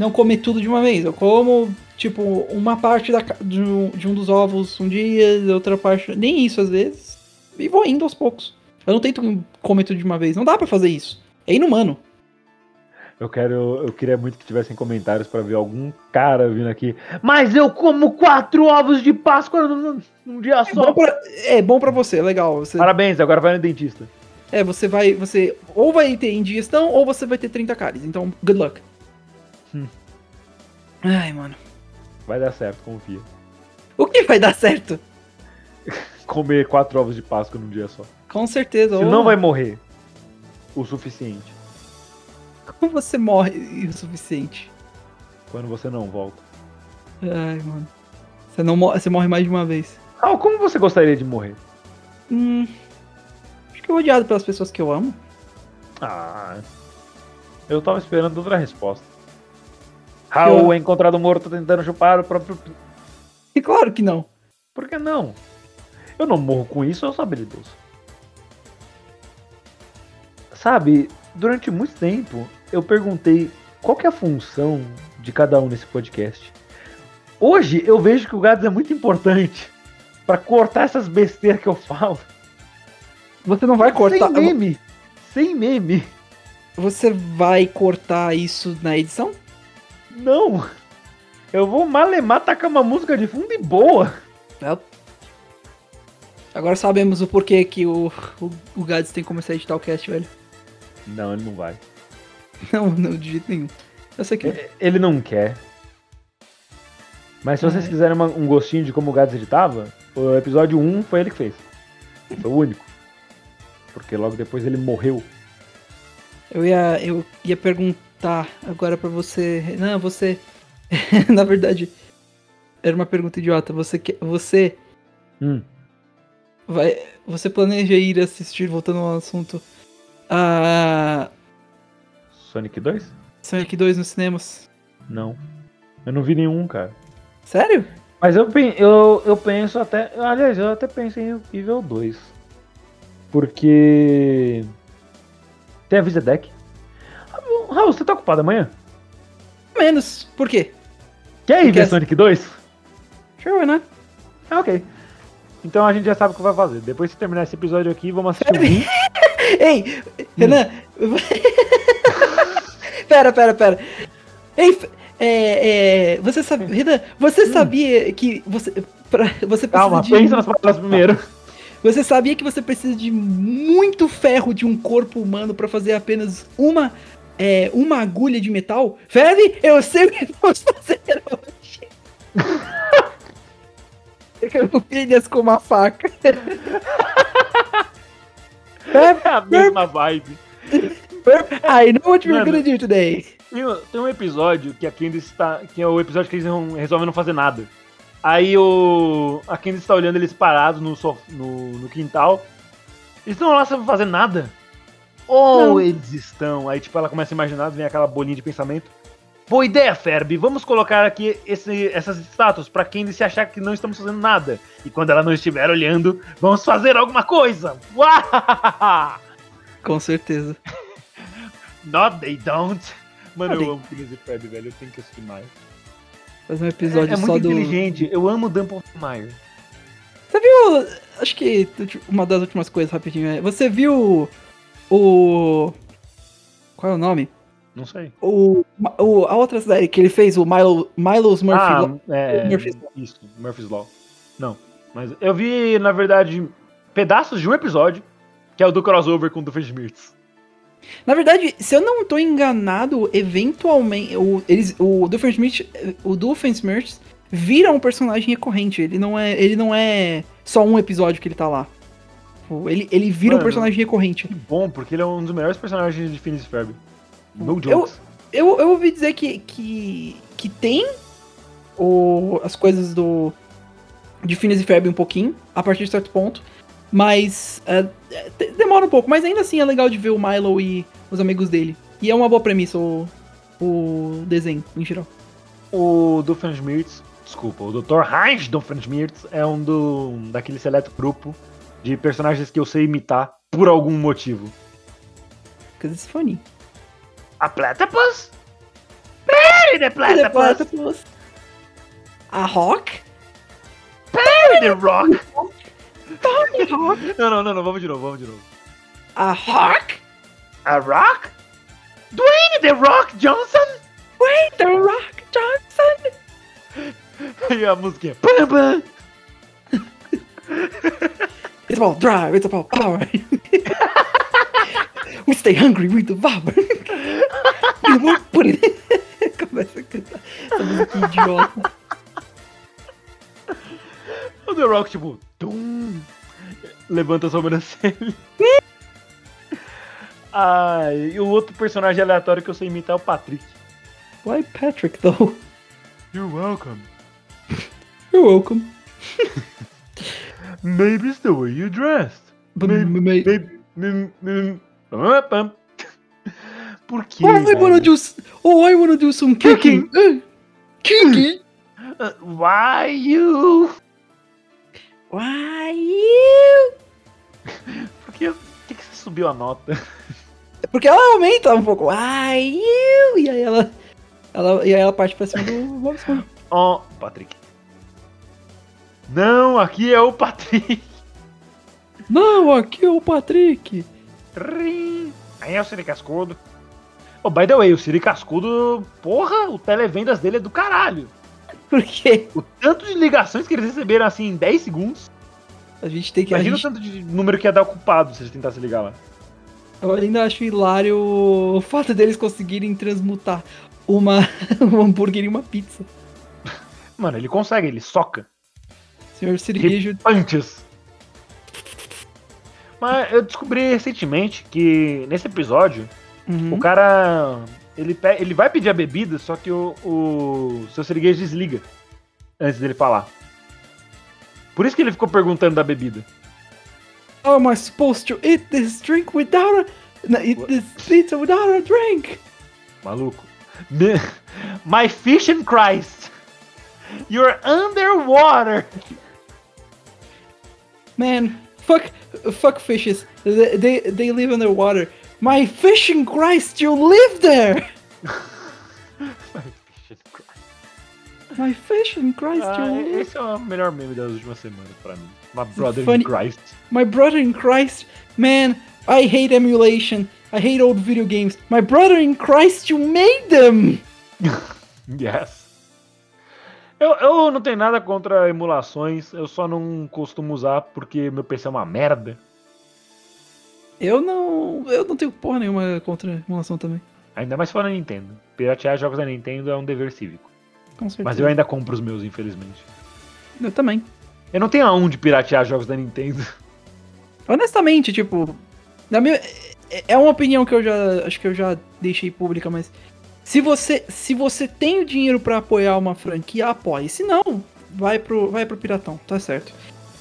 não comer tudo de uma vez. Eu como, tipo, uma parte da, de, um, de um dos ovos um dia, outra parte. Nem isso às vezes. E vou indo aos poucos. Eu não tento comer tudo de uma vez. Não dá pra fazer isso. É inumano. Eu quero, eu queria muito que tivessem comentários pra ver algum cara vindo aqui. Mas eu como quatro ovos de Páscoa num, num dia É só. bom, pra, é bom pra você, legal. Você, Parabéns, agora vai no dentista. é, você vai. Você ou vai ter indigestão ou você vai ter 30 cáries. Então, good luck. Ai, mano. Vai dar certo, confia. O que vai dar certo? Comer quatro ovos de Páscoa num dia só. Com certeza. Você ou- não vai morrer o suficiente Como você morre o suficiente? quando você não volta. Ai, mano. Você, não morre, você morre mais de uma vez. Ah, como você gostaria de morrer? Hum. Acho que eu odiado pelas pessoas que eu amo. Ah, eu tava esperando outra resposta. Raul é encontrado morto tentando chupar o próprio. E claro que não. Por que não? Eu não morro com isso, eu sou habilidoso. Sabe, durante muito tempo eu perguntei qual que é a função de cada um nesse podcast. Hoje eu vejo que o Gads é muito importante pra cortar essas besteiras que eu falo. Você não vai cortar. Sem meme. Sem meme. Você vai cortar isso na edição? Não. Eu vou malemar tacar uma música de fundo e boa. Agora sabemos o porquê que o, o, o Gads tem que começar a editar o cast, velho. Não, ele não vai. Não, não, de jeito nenhum. Eu sei que. não. Ele não quer. Mas se vocês É. quiserem uma- um gostinho de como o Gads editava, o episódio 1 foi ele que fez. Foi o único. Porque logo depois ele morreu. Eu ia, eu ia perguntar agora pra você. Não, você. Na verdade, era uma pergunta idiota. Você quer, você Hum. vai, você planeja ir assistir, voltando ao assunto, a Sonic 2? Sonic 2 nos cinemas? Não. Eu não vi nenhum, cara. Sério? Mas eu, eu, eu penso até. Aliás, eu até penso em o 2. Porque. Tem a Visa Deck. Raul, você tá ocupado amanhã? Menos. Por quê? Quer ir Porque ver Sonic 2? Sure, né? Ah, ok. Então a gente já sabe o que vai fazer. Depois de terminar esse episódio aqui, vamos assistir o 1. Ei, Renan. pera, pera, pera. Ei, F- É, é, você sabe, Renan, você sabia que você, pra, você precisa Calma, de pensa nas palavras primeiro. Você sabia que você precisa de muito ferro de um corpo humano pra fazer apenas uma é, uma agulha de metal? Feve, eu sei o que vamos fazer hoje. eu quero pilhas com uma faca. É a mesma vibe. I know what we're gonna do today. Tem, um- tem um episódio que a Candice está. Que é o episódio que eles não, resolvem não fazer nada. Aí o. A Candice está olhando eles parados no, sof- no, no quintal. Eles estão lá sem fazer nada. Ou Não. eles estão. Aí tipo, ela começa a imaginar, vem aquela bolinha de pensamento. Boa ideia, Ferb. Vamos colocar aqui esse- essas estátuas pra Candice achar que não estamos fazendo nada. E quando ela não estiver olhando, vamos fazer alguma coisa. Uau! Com certeza. Not they don't. Mano, eu amo Phineas e Ferb, velho. Eu tenho que assistir mais. Fazer um episódio é, é só muito do. inteligente. Eu amo o Dumbledore. Você viu. Acho que uma das últimas coisas rapidinho é. Você viu o. Qual é o nome? Não sei. O, o, a outra série que ele fez, o Milo, Milo's Murphy. ah, Law. é. Murphy's Law. Isso, Murphy's Law. Não. Mas eu vi, na verdade, pedaços de um episódio, que é o do crossover com o Doofenshmirtz. Na verdade, se eu não tô enganado, eventualmente. O, eles, o Doofenshmirtz, o Doofenshmirtz vira um personagem recorrente. Ele não é, ele não é só um episódio que ele tá lá. Tipo, Ele, ele vira um Mano. personagem recorrente. Que bom, porque ele é um dos melhores personagens de Phineas e Ferb. No Eu- jokes. Eu, eu ouvi dizer que, que, que tem o, as coisas do de Phineas e Ferb um pouquinho, a partir de certo ponto, mas é, é, de- demora um pouco, mas ainda assim é legal de ver o Milo e os amigos dele. E é uma boa premissa o, o desenho, em geral. O Doofenshmirtz, desculpa, o Dr. Heinz Doofenshmirtz é um do, daquele seleto grupo de personagens que eu sei imitar por algum motivo. Because it's funny. A Platypus? Perry the Platypus! Platypus. A Hawk? Perry the Rock! A Hawk? Não, não, não, não, vamos de novo, vamos de novo. A Hawk? A Rock? Dwayne The Rock Johnson? Wait, The Rock Johnson? E a musiquinha. Pam, pam. It's about drive, it's about power. we stay hungry, we devour. we won't put it in. Começa a cantar essa música idiota. O The Rock, tipo, tum, levanta a sobrancelha. Ai, e o outro personagem aleatório que eu sei imitar é o Patrick. Why Patrick, though? You're welcome. You're welcome. Maybe it's the way you dressed. Maybe, maybe, maybe. Por quê? oh, I wanna do. Oh, I wanna do some kicking. Uh, kicking. Uh, Why you? Why you? Por que, por que você subiu a nota? É Porque ela aumenta um pouco. Why you? E aí ela. ela e aí ela parte pra cima do Bob Esponja. Ó, Patrick. Não, aqui é o Patrick. Não, aqui é o Patrick. Rim. Aí é o Siri Cascudo. Oh, by the way, o Siri Cascudo, porra, o televendas dele é do caralho. Por quê? O tanto de ligações que eles receberam assim em 10 segundos. A gente tem que. Imagina gente- o tanto de número que ia dar ocupado se eles tentassem ligar lá. Eu ainda acho hilário o fato deles conseguirem transmutar uma, um hambúrguer em uma pizza. Mano, ele consegue, ele soca. Senhor Siriguejo. Antes. Mas eu descobri recentemente que nesse episódio Uhum. O cara. Ele, ele vai pedir a bebida, só que o, o seu siriguês desliga antes dele falar. Por isso que ele ficou perguntando da bebida. How am I supposed to eat this drink without a. Eat this pizza without a drink? Maluco. My fish in Christ! You're underwater! Man, fuck, fuck fishes. They, they, they live underwater. My fishing Christ, you live there! My fish in Christ. My fishing Christ, Ah, you live. esse é o melhor meme das últimas semanas pra mim. My brother funny. in Christ. My brother in Christ, man, I hate emulation. I hate old video games. My brother in Christ, you made them! Yes. Eu, eu não tenho nada contra emulações, eu só não costumo usar porque meu PC é uma merda. Eu não. Eu não tenho porra nenhuma contra emulação também. Ainda mais fora da Nintendo. Piratear jogos da Nintendo é um dever cívico. Com certeza. Mas eu ainda compro os meus, infelizmente. Eu também. Eu não tenho aonde piratear jogos da Nintendo. Honestamente, tipo. Na minha, é- é uma opinião que eu já. Acho que eu já deixei pública, mas. Se você, se você tem o dinheiro pra apoiar uma franquia, apoie. Se não, vai pro, vai pro Piratão, tá certo.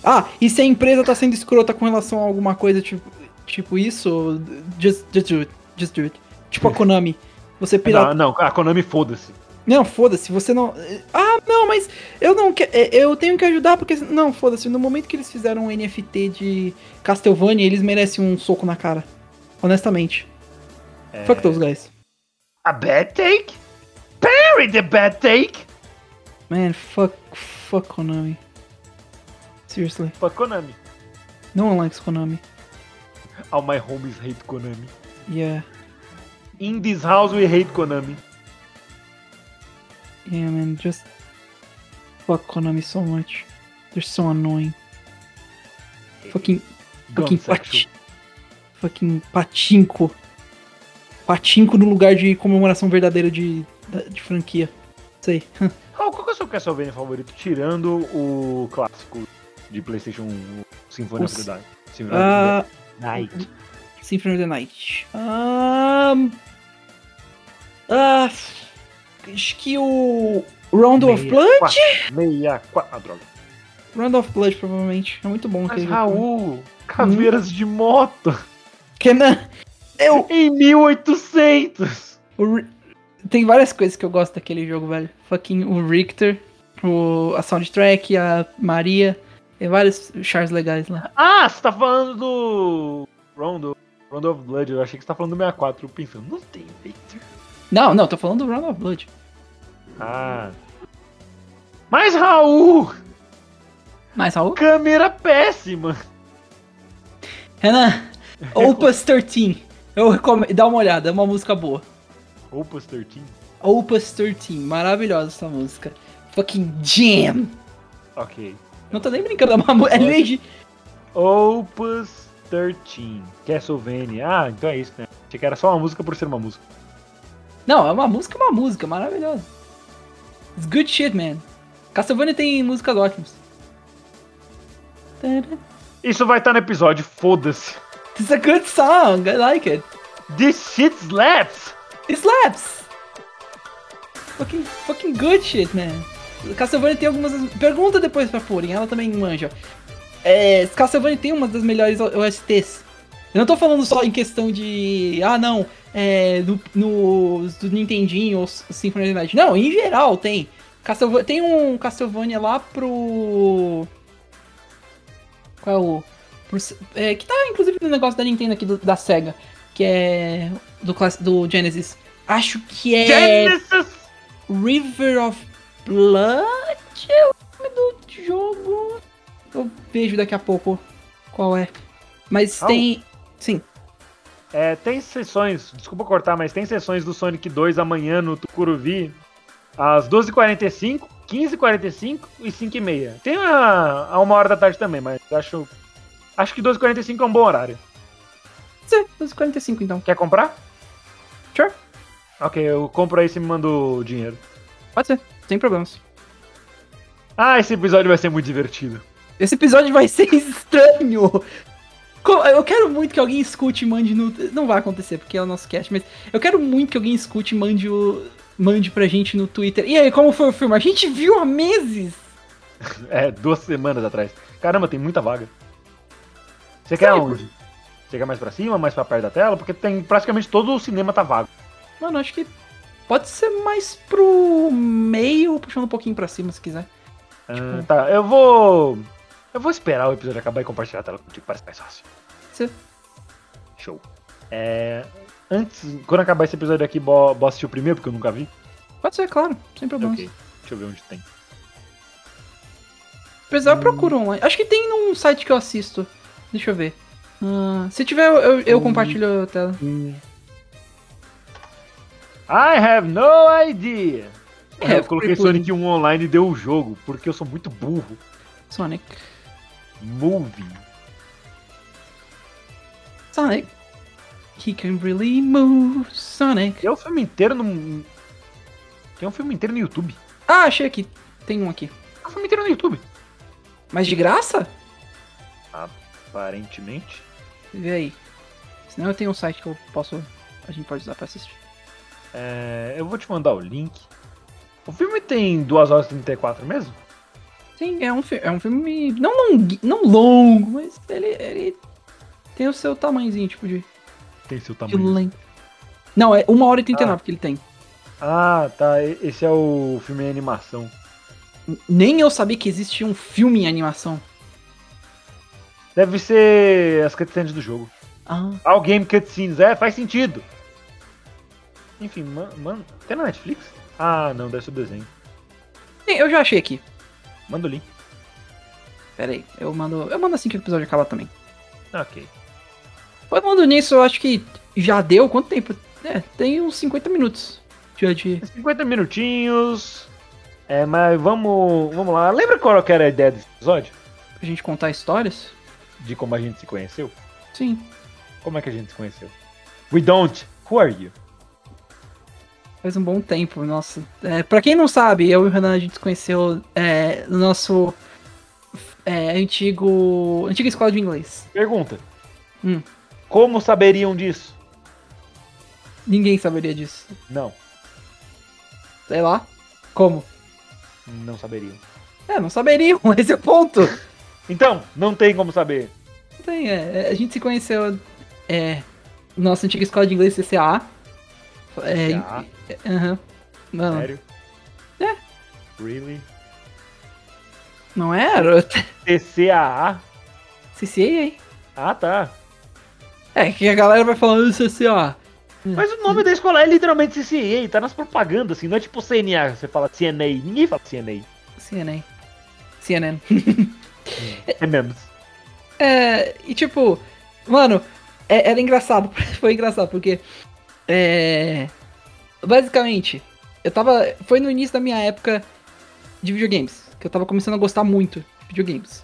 Ah, e se a empresa tá sendo escrota com relação a alguma coisa tipo, tipo isso, just, just do it. Just do it. Tipo a Konami. Você pirata. Não, não, a Konami foda-se. Não, foda-se, você não. Ah, não, mas eu não quero. Eu tenho que ajudar porque. Não, foda-se, no momento que eles fizeram um NFT de Castlevania, eles merecem um soco na cara. Honestamente. É. Fuck those guys. A bad take? Parry the bad take! Man, fuck. Fuck Konami. Seriously. Fuck Konami. No one likes Konami. All my homies hate Konami. Yeah. In this house we hate Konami. Yeah, man, just. Fuck Konami so much. They're so annoying. Fucking. Fucking pati... Fucking patinco. Patinco no lugar de comemoração verdadeira de, de franquia. Sei. Qual, qual que é o seu Castlevania favorito? Tirando o clássico de Playstation 1, o Symphony of the s- Night. Symphony of Ah. the Night. Symphony of the Night. Ahn. Ah. Acho que o. Round of Blood? 64. Ah, droga. Round of Blood, provavelmente. É muito bom Mas aquele jogo. Raul, caveiras de moto Kenan, eu. em 1800. o Tem várias coisas que eu gosto daquele jogo, velho. Fucking o Richter, o... a soundtrack, a Maria. Tem vários chars legais lá. Ah, você tá falando do Rondo, Rondo of Blood. Eu achei que você tá falando do 64. Eu pensando, não tem Victor. Não, não, tô falando do Round of Blood. Ah. Mas Raul, Mas, Raul? câmera péssima. Renan, Opus 13. Eu recomendo. Dá uma olhada, é uma música boa. Opus 13. Opus 13, maravilhosa essa música. Fucking jam! Ok. Não tô nem brincando, é uma música. É legit. Opus 13. Castlevania. Ah, então é isso, né? Achei que era só uma música por ser uma música. Não, é uma música, uma música, maravilhosa. It's good shit, man. Castlevania tem músicas ótimas. Isso vai estar no episódio, foda-se. It's a good song, I like it. This shit slaps! It slaps! Fucking, fucking good shit, man. Castlevania tem algumas. Pergunta depois pra Purim, ela também manja. É, Castlevania tem uma das melhores OSTs. Eu não tô falando só em questão de. Ah, não. É. No, no do Nintendinho ou Symphony of the Night. Não, em geral tem. Castlevania, tem um Castlevania lá pro. Qual é o. pro- é, que tá inclusive no negócio da Nintendo aqui do- da SEGA. Que é. Do, do Genesis. Acho que é. Genesis! River of Blood é o nome do jogo. Eu vejo daqui a pouco qual é. Mas Au. tem. Sim. É, tem sessões, desculpa cortar, mas tem sessões do Sonic 2 amanhã no Tucuruvi, às 12h45, 15h45 e 5h30. Tem a, a uma hora da tarde também, mas acho. Acho que 12h45 é um bom horário. Sim, 245 então. Quer comprar? Sure. Ok, eu compro aí e você me manda o dinheiro. Pode ser, sem problemas. Ah, esse episódio vai ser muito divertido. Esse episódio vai ser estranho. Eu quero muito que alguém escute e mande no. Não vai acontecer, porque é o nosso cast, mas eu quero muito que alguém escute e mande o. Mande pra gente no Twitter. E aí, como foi o filme? A gente viu há meses! É, duas semanas atrás. Caramba, tem muita vaga. Você quer onde? Você quer mais pra cima, mais pra perto da tela? Porque tem praticamente todo o cinema tá vago. Mano, acho que pode ser mais pro meio, puxando um pouquinho pra cima se quiser. Ah, Tipo- tá, eu vou. Eu vou esperar o episódio acabar e compartilhar a tela contigo, parece mais fácil. Sim. Show. É. Antes, quando acabar esse episódio aqui, bo, bo assistir o primeiro, porque eu nunca vi. Pode ser, claro, sem problemas. Ok. Deixa eu ver onde tem. Apesar, eu procuro online. Acho que tem num site que eu assisto. Deixa eu ver. Ah, se tiver, eu, eu, eu compartilho a tela. I have no idea. É, eu coloquei Sonic 1 online e deu o jogo, porque eu sou muito burro. Sonic. Movie. Sonic. He can really move. Sonic. Tem um filme inteiro no. Tem um filme inteiro no YouTube. Ah, achei aqui. Tem um aqui. Tem um filme inteiro no YouTube. Mas de graça? Aparentemente. Vê aí. Senão eu tenho um site que eu posso. A gente pode usar pra assistir. É, eu vou te mandar o link. O filme tem 2 horas e 34 mesmo? Sim, é um, é um filme. Não, long, não longo, mas ele, ele tem o seu tamanhozinho, tipo de. Tem seu tamanho. Não, é 1 hora e 39 que ele tem. Ah, tá. Esse é o filme em animação. Nem eu sabia que existia um filme em animação. Deve ser as cutscenes do jogo. Ah. O Game Cutscenes. É, faz sentido. Enfim, mano. Man... Tem na Netflix? Ah, não, deve ser o desenho. Sim, Eu já achei aqui. Manda o link. Pera aí, eu mando. Eu mando assim que o episódio acabar também. Ok. Falando nisso, eu acho que já deu quanto tempo? É, tem uns 50 minutos. Já de. 50 minutinhos. É, mas vamos, vamos lá. Lembra qual era a ideia desse episódio? Pra gente contar histórias? De como a gente se conheceu? Sim. Como é que a gente se conheceu? We don't. Who are you? Faz um bom tempo, nossa. É, pra quem não sabe, eu e o Renan a gente se conheceu é, no nosso é, antigo. antiga escola de inglês. Pergunta. Hum. Como saberiam disso? Ninguém saberia disso. Não, Sei lá. Como? não saberiam. É, não saberiam, esse é o ponto. Então, não tem como saber. Não Tem, é, a gente se conheceu é, na nossa antiga escola de inglês CCA. É, CCA? é, Aham. Não, Sério? É. Really? não era? TCAA? CCA? Ah, tá. É, que a galera vai falando CCA. Mas o nome da escola é literalmente CCA, tá nas propagandas, assim, não é tipo CNA, você fala CNA, ninguém fala CNA. CNN. CNN. É mesmo. É, e tipo, mano, é- era engraçado, foi engraçado, porque é, basicamente, eu tava, foi no início da minha época de videogames, que eu tava começando a gostar muito de videogames.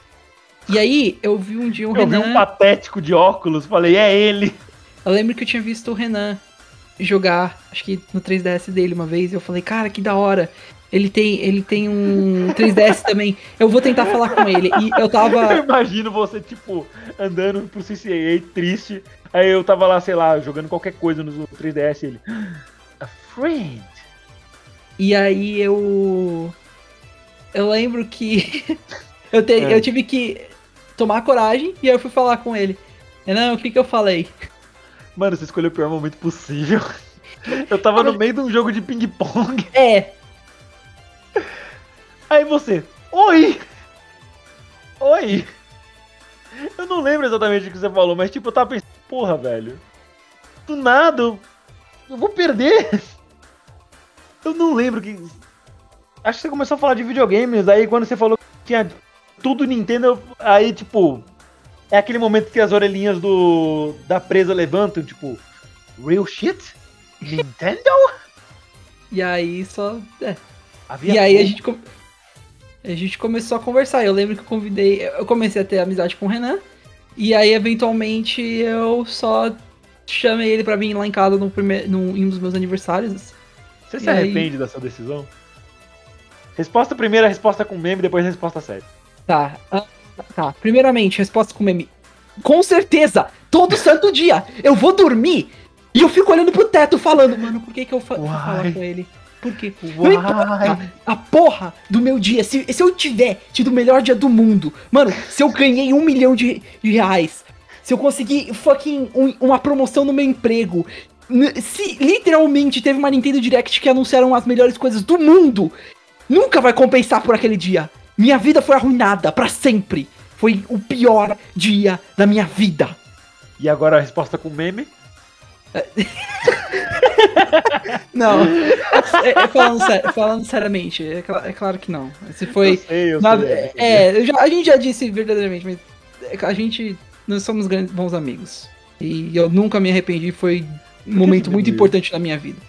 E aí, eu vi um dia o Eu vi Renan, um patético de óculos, falei, é ele. eu lembro que eu tinha visto o Renan jogar, acho que no 3DS dele uma vez, e eu falei, cara, que da hora. Ele tem, ele tem um 3DS também. Eu vou tentar falar com ele. E eu Eu tava. imagino você, tipo, andando pro CCA triste, aí eu tava lá, sei lá, jogando qualquer coisa no 3DS e ele... A friend. E aí eu. Eu lembro que. eu, te- É. eu tive que tomar coragem e aí eu fui falar com ele. Não, o que que eu falei? Mano, você escolheu o pior momento possível. Eu tava no meio de um jogo de ping-pong. É, Aí você, oi! Oi! Eu não lembro exatamente o que você falou, mas tipo, eu tava pensando, porra, velho. Do nada, eu, eu vou perder. Eu não lembro que. Acho que você começou a falar de videogames, aí quando você falou que tinha tudo Nintendo, aí tipo. É aquele momento que as orelhinhas do da presa levantam, tipo. Real shit? Nintendo? e aí só. é. E aí a fogo. gente, a gente começou a conversar. Eu lembro que eu convidei. Eu comecei a ter amizade com o Renan. E aí, eventualmente, eu só chamei ele pra vir lá em casa no primeiro, num, em um dos meus aniversários. Você se E aí? arrepende da sua decisão? Resposta primeira, resposta com meme, depois resposta séria. Tá. ah, Tá. Primeiramente, resposta com meme. Com certeza! Todo santo dia! Eu vou dormir e eu fico olhando pro teto falando, mano, por que, que eu fa falar com ele? Por quê? Não importa a porra do meu dia. Se, se eu tiver tido o melhor dia do mundo, mano, se eu ganhei um milhão de, de reais, se eu conseguir fucking um- uma promoção no meu emprego, se literalmente teve uma Nintendo Direct que anunciaram as melhores coisas do mundo, nunca vai compensar por aquele dia. Minha vida foi arruinada pra sempre. Foi o pior dia da minha vida. E agora a resposta com meme? Não, é, é falando, sério- falando seriamente, é, cla- é claro que não. Se foi. Eu sei, eu Nada- sei. é, já- a gente já disse verdadeiramente, mas é a gente. Nós somos grandes, bons amigos. E eu nunca me arrependi, foi um momento muito importante na minha vida.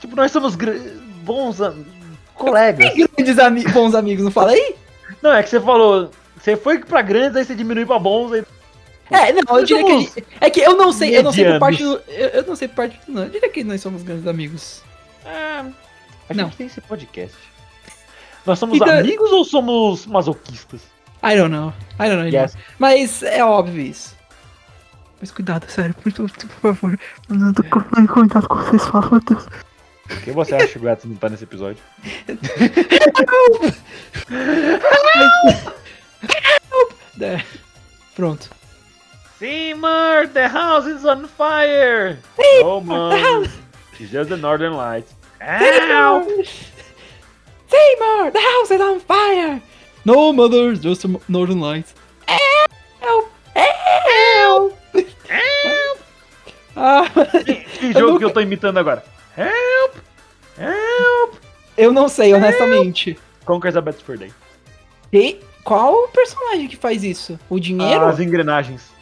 Tipo, nós somos bons colegas. Grandes ami bons amigos, não falei? Não, é que você falou. Você foi pra grandes, aí você diminuiu pra bons, aí. É, não, eu diria que. É que eu não sei, eu não sei por parte do. Eu, eu não sei por parte do. Não, eu diria que nós somos grandes amigos. Ah, a Não. gente tem esse podcast. Nós somos Então- amigos ou somos masoquistas? I don't know. I don't know. Yes. Mas é óbvio isso. Mas cuidado, sério, por, por favor. Eu não tô com contato com vocês, por favor, Deus. O que você acha que o Gats não tá nesse episódio? É, pronto. Seymour, the house is on fire! oh, man. It's just the northern lights. Help! Seymour, the house is on fire! No, mother, just a northern lights. Help! Help! Help! Ah, Que jogo que eu tô imitando agora? Help! Help! eu não sei, honestamente. Conquers a Bedford Day. E qual o personagem que faz isso? O dinheiro? As engrenagens.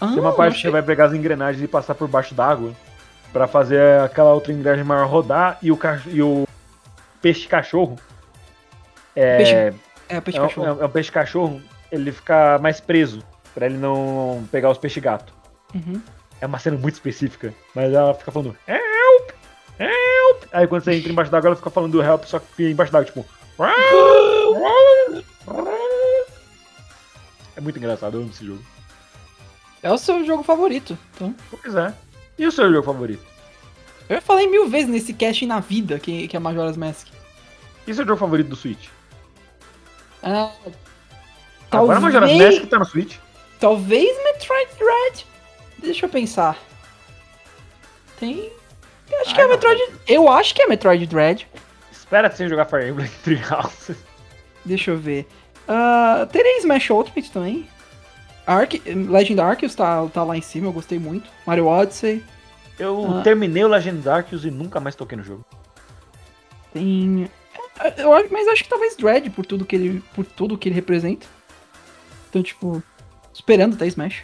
Ah, Tem uma parte que você vai pegar as engrenagens e passar por baixo d'água pra fazer aquela outra engrenagem maior rodar e o, cach... e o peixe cachorro. É, Peixe É, peixe cachorro. é um- é um peixe cachorro, ele fica mais preso pra ele não pegar os peixes gato. Uhum. É uma cena muito específica, mas ela fica falando help, help. Aí quando você entra embaixo d'água, ela fica falando help, só que embaixo d'água, tipo. É muito engraçado, eu amo esse jogo. É o seu jogo favorito. Então, Pois é. E o seu jogo favorito? eu já falei mil vezes nesse cast na vida que, que é Majora's Mask. E o seu jogo favorito do Switch? Ah, Agora a Majora's talvez- Mask tá no Switch. Talvez Metroid Dread. Deixa eu pensar. Tem. eu Acho que Ai, é não. Metroid. Eu acho que é Metroid Dread. Espera sem jogar Fire Emblem Three Houses. Deixa eu ver. Ah, terei Smash Ultimate também. Ark, Legend Arceus tá, tá lá em cima, eu gostei muito. Mario Odyssey. Eu Ah. terminei o Legend Arceus e nunca mais toquei no jogo. Tem. é, Eu, acho- mas acho que talvez Dread por tudo que ele, por tudo que ele representa. Então, tipo, esperando até Smash.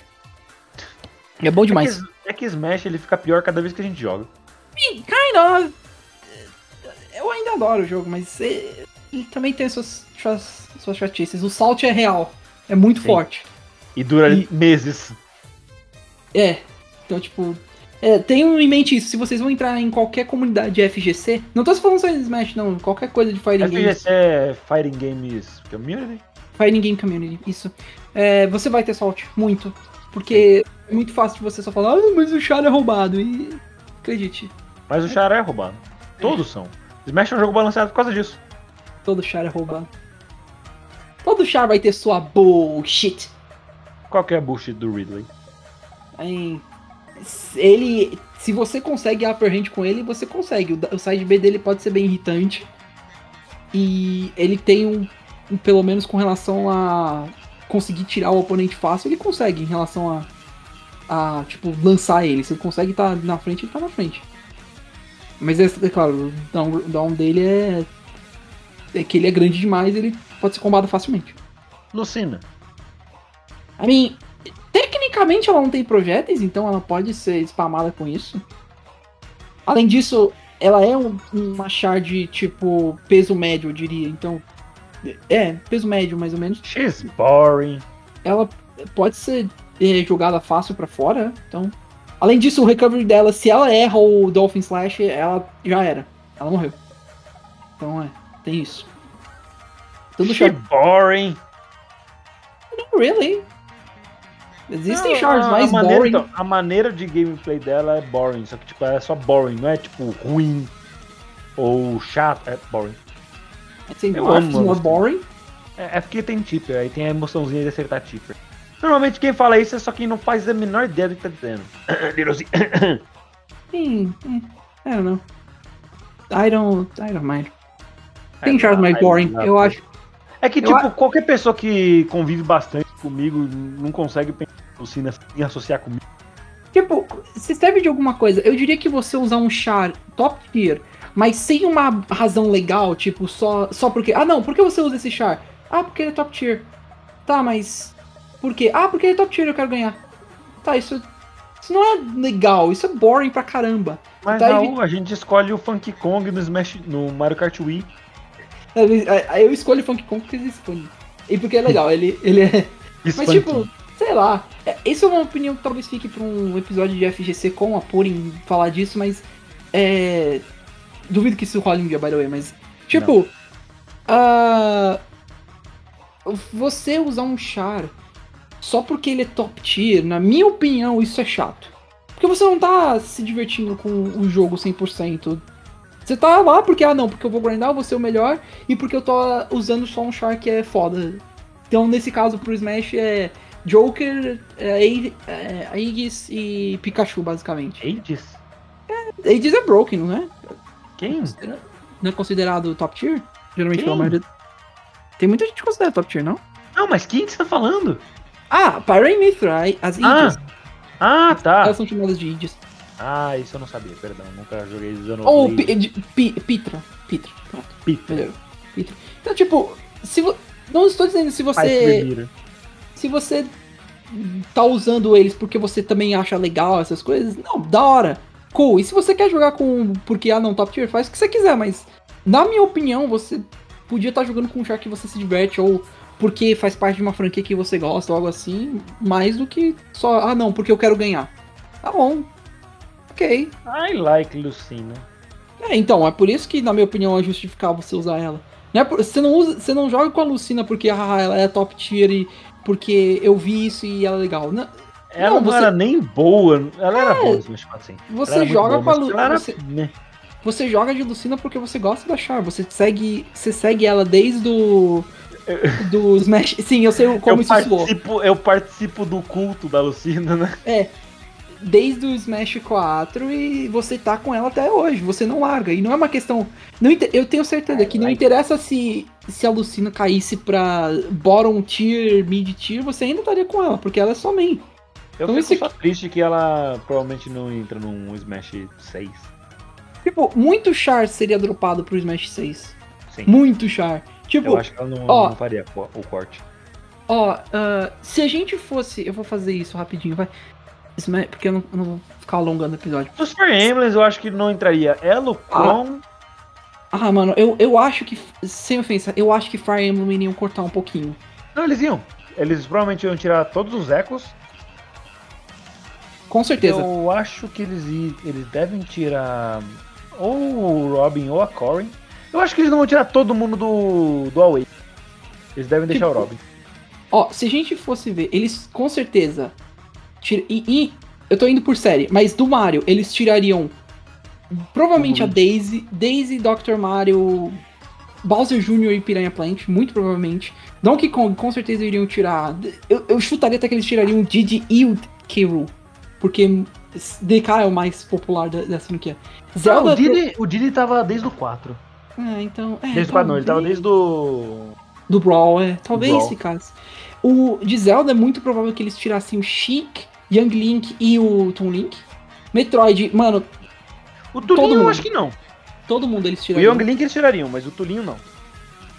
É bom demais. É que, é que Smash ele fica pior cada vez que a gente joga. Kind of. Eu ainda adoro o jogo, mas é- ele também tem suas, suas, suas chatices. O salt é real. É muito Sim. forte. E dura E- meses. É. Então, tipo. É, tenham em mente isso. Se vocês vão entrar em qualquer comunidade de FGC, não tô falando só de Smash, não. Qualquer coisa de Fighting Games. FGC é Fighting Games Community? Fighting Game Community, isso. É, você vai ter salt, muito. Porque é muito fácil de você só falar, ah, mas o char é roubado. E. Acredite, Mas o Char é roubado. Todos são. Smash é um jogo balanceado por causa disso. todo char é roubado. Todo char vai ter sua bullshit. Qual que é a bullshit do Ridley? Aí, ele, se você consegue a upper hand com ele, você consegue. O, side B dele pode ser bem irritante. E ele tem um, um- pelo menos com relação a conseguir tirar o oponente fácil, ele consegue em relação a, a tipo, lançar ele. Se ele consegue estar na frente, ele tá na frente. Mas é, é claro, o down, o down dele é, é que ele é grande demais, ele pode ser combado facilmente. Lucina. I mean, tecnicamente ela não tem projéteis, então ela pode ser spamada com isso. Além disso, ela é um, uma shard tipo peso médio, eu diria. Então, é, peso médio mais ou menos. She's boring. Ela pode ser é, jogada fácil pra fora, então. Além disso, o recovery dela, se ela erra o Dolphin Slash, ela já era. Ela morreu. Então é, tem isso. Tudo She's shard. boring. Não, really. Existem Não, shards a- mais a maneira, boring. então, a maneira de gameplay dela é boring, só que tipo, ela é só boring, não é tipo ruim ou chato, é boring. Tem Eu amo more ela. boring. É, é porque tem tipper, aí tem a emoçãozinha de acertar tipper. Normalmente quem fala isso é só quem não faz a menor ideia do que tá dizendo. Sim, hum, I don't know. I don't, I don't mind. Tem É, shards mais boring, eu acho. É que, Eu tipo, qualquer pessoa que convive bastante comigo não consegue pensar assim, em associar comigo. Tipo, se serve de alguma coisa, eu diria que você usar um char top tier, mas sem uma razão legal, tipo, só, só porque. Ah, não, por que você usa esse char? Ah, porque ele é top tier. Tá, mas. Por quê? Ah, porque ele é top tier, eu quero ganhar. Tá, isso. Isso não é legal, isso é boring pra caramba. Mas Tá Raul, a gente escolhe o Funky Kong no, Smash, no Mario Kart Wii. Aí eu escolho Funky Kong porque eles escolhem. E porque é legal, ele, ele é. Mas tipo, sei lá. é- Isso é uma opinião que talvez fique pra um episódio de FGC com a Purim falar disso, mas. É. Duvido que isso role um dia, by the way, mas. Tipo. ah, você usar um char só porque ele é top tier, na minha opinião, isso é chato. Porque você não tá se divertindo com o jogo 100%. Você tá lá porque, ah não, porque eu vou grindar, eu vou ser o melhor, e porque eu tô usando só um char que é foda. Então, nesse caso, pro Smash é Joker, é, é, Aegis e Pikachu, basicamente. Aegis? Aegis é broken, não é? Quem? Não é considerado top tier? Geralmente Quem? pela maioria. Tem muita gente que considera top tier, não? Não, mas quem que você tá falando? Ah, Pyre Mithra, as Aegis. Ah, tá. Elas são chamadas de Aegis. Ah, isso eu não sabia, perdão. Nunca joguei usando Ou Pitra. Pitra. Pronto, melhorou. Pitra. Então, tipo, se vo... não estou dizendo se você. se você tá usando eles porque você também acha legal essas coisas, não, da hora. Cool. E se você quer jogar com. Porque, ah, não, top tier, faz o que você quiser, mas. Na minha opinião, você podia estar jogando com um char que você se diverte, ou porque faz parte de uma franquia que você gosta, ou algo assim, mais do que só, ah, não, porque eu quero ganhar. Tá bom. Ok. I like Lucina. É, então, é por isso que, na minha opinião, é justificável você usar ela. Não é por- você, não usa, você não joga com a Lucina porque ah, ela é top tier e porque eu vi isso e ela é legal. Não, Ela não, Não, você- era nem boa. Ela era boa no Smash 4, sim. Ela você era joga boa, com a mas Lu- ela era- você- né. Você joga de Lucina porque você gosta da Char. Você segue, você segue ela desde o. Do Smash. Sim, eu sei como eu, isso soou. participo, eu participo do culto da Lucina, né? Desde o Smash 4 e você tá com ela até hoje. Você não larga. E não é uma questão. Não, eu tenho certeza que não interessa se, se a Lucina caísse pra bottom tier, mid tier, você ainda estaria com ela, porque ela é só main. Eu Então fico esse- só triste que ela provavelmente não entra num Smash 6. Tipo, muito char seria dropado pro Smash 6. Sim. Muito char. Tipo, Eu acho que ela não, ó. não faria o corte. Ó, ah, se a gente fosse. Eu vou fazer isso rapidinho, vai. É- porque eu não, eu não vou ficar alongando o episódio. Dos Fire Emblems eu acho que não entraria. Elo, Cron. Ah, mano, eu, eu acho que. Sem ofensa, eu acho que Fire Emblem iriam cortar um pouquinho. Não, eles iam. Eles provavelmente iam tirar todos os ecos. Com certeza. Eu acho que eles, eles devem tirar ou o Robin ou a Corrin. Eu acho que eles não vão tirar todo mundo do, do Away. Eles devem deixar Tipo, o Robin. Ó, se a gente fosse ver, eles com certeza. E, e- eu tô indo por série, mas do Mario, eles tirariam. Provavelmente a Daisy, Daisy, Dr. Mario, Bowser Jr. e Piranha Plant, muito provavelmente. Donkey Kong, com certeza iriam tirar. Eu, eu chutaria até que eles tirariam o Didi e o K. Rool, Porque DK é o mais popular da- dessa franquia. Zelda. Não, o, Diddy, o Diddy tava desde o 4. Ah, então. É, Desde o 4 não, ele tava desde o. Do Brawl, é. Talvez Brawl. ficasse. O de Zelda é muito provável que eles tirassem o Sheik, Young Link e o Toon Link. Metroid, mano, O Tulinho eu mundo. acho que não. todo mundo eles O tirariam. Young Link eles tirariam, mas o Tulinho não.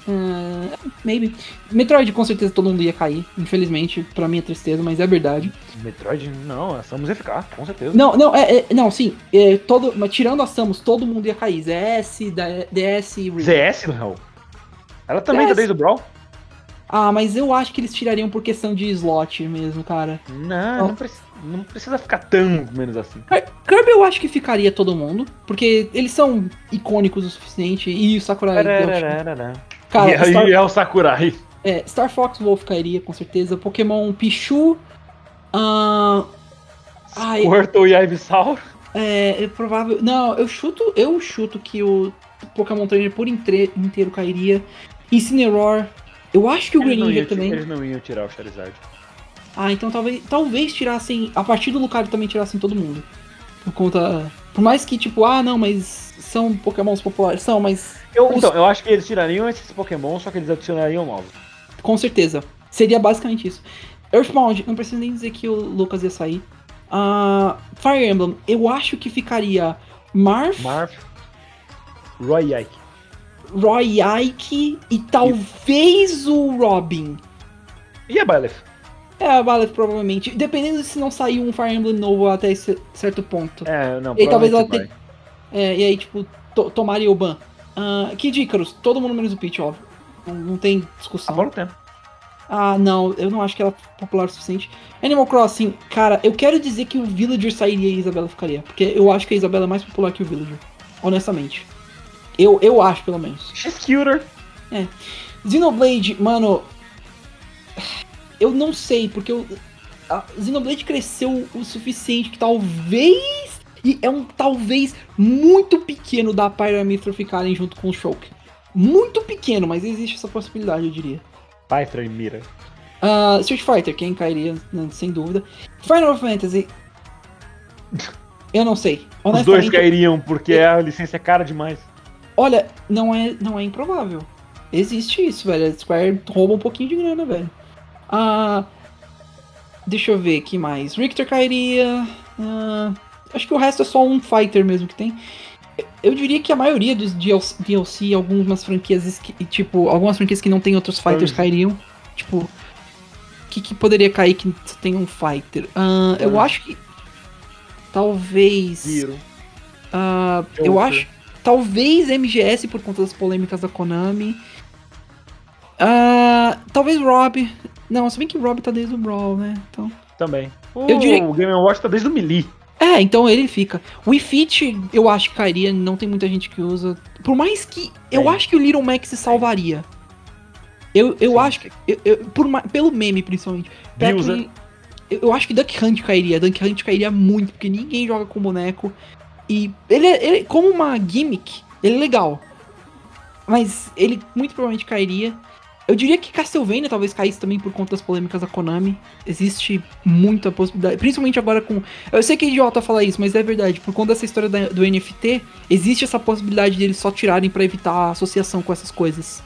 Ah, maybe. Metroid com certeza todo mundo ia cair. Infelizmente, pra minha tristeza, mas é verdade. Metroid, não, a Samus ia ficar, com certeza. Não, não, é, é- não, sim. é, todo, mas tirando a Samus, todo mundo ia cair. ZS, DS e Ring. ZS, não. Ela também tá desde o Brawl? Ah, mas eu acho que eles tirariam por questão de slot mesmo, cara. Não, não, preci- não precisa ficar tão menos assim. Kirby eu acho que ficaria todo mundo, porque eles são icônicos o suficiente e o Sakurai. acho- Cara, e Star, é o Sakurai. é, Star Fox Wolf cairia com certeza. Pokémon Pichu. ahn, ai, Squirtle e Ivysaur. é, é provável. Não, eu chuto, eu chuto que o Pokémon Trainer por inte- inteiro cairia. Incineroar. Eu acho que o Eles Greninja também. eles não iam tirar o Charizard. Ah, então talvez, talvez tirassem. A partir do Lucario também tirassem todo mundo. Por conta. Por mais que, tipo, ah, não, mas são Pokémons populares. São, mas. Eu, Os- então, eu acho que eles tirariam esses Pokémon, só que eles adicionariam novos. Com certeza. Seria basicamente isso. Earthbound, não preciso nem dizer que o Lucas ia sair. Ah, Fire Emblem, eu acho que ficaria Marth, Marv, Roy Ike. Roy Ike e talvez o Robin. E a Byleth? É, a Ballad provavelmente. Dependendo de se não sair um Fire Emblem novo até esse certo ponto. É, não, E talvez ela tenha. É, e aí, tipo, to tomaria o ban. Ah, Kid Icarus, todo mundo menos o Peach, óbvio. Não, não tem discussão. Agora tem. Ah, não, eu não acho que ela é popular o suficiente. Animal Crossing, cara, eu quero dizer que o Villager sairia e a Isabela ficaria. Porque eu acho que a Isabela é mais popular que o Villager. Honestamente. Eu, eu acho, pelo menos. She's cuter. Xenoblade, mano. Eu não sei, porque eu, a Xenoblade cresceu o suficiente que talvez. E é um talvez muito pequeno da Pyramithra ficarem junto com o Shulk. Muito pequeno, mas existe essa possibilidade, eu diria. Python e Mira. Ah, Street Fighter, quem cairia, né, sem dúvida. Final Fantasy. Eu não sei. Os dois cairiam porque a licença é cara demais. Olha, não é, não é improvável. Existe isso, velho. A Square rouba um pouquinho de grana, velho. Ah, deixa eu ver aqui mais. Richter cairia. Ah, acho que o resto é só um fighter mesmo que tem. Eu diria que a maioria dos DLC, algumas franquias, que, tipo, algumas franquias que não tem outros fighters cairiam. Tipo, o que, que poderia cair que tem um fighter? Ah, eu Bungie. acho que. Talvez. Ah, eu acho. Talvez MGS por conta das polêmicas da Konami. Ah, talvez Rob. Não, se bem que o Rob tá desde o Brawl, né? Então. Também. O Eu diria- Game Watch tá desde o Melee. É, então ele fica. O Wii Fit, eu acho que cairia, não tem muita gente que usa. Por mais que. Eu Tem. acho que o Little Max se salvaria. Eu, eu Sim. acho que. eu- eu- por pelo meme, principalmente. Eu, eu acho que Duck Hunt cairia. Duck Hunt cairia muito, porque ninguém joga com boneco. E ele, é- ele como uma gimmick, ele é legal. Mas ele muito provavelmente cairia. Eu diria que Castlevania talvez caísse também por conta das polêmicas da Konami. Existe muita possibilidade. Principalmente agora com. Eu sei que é idiota falar isso, mas é verdade. Por conta dessa história da- do NFT, existe essa possibilidade deles só tirarem pra evitar a associação com essas coisas.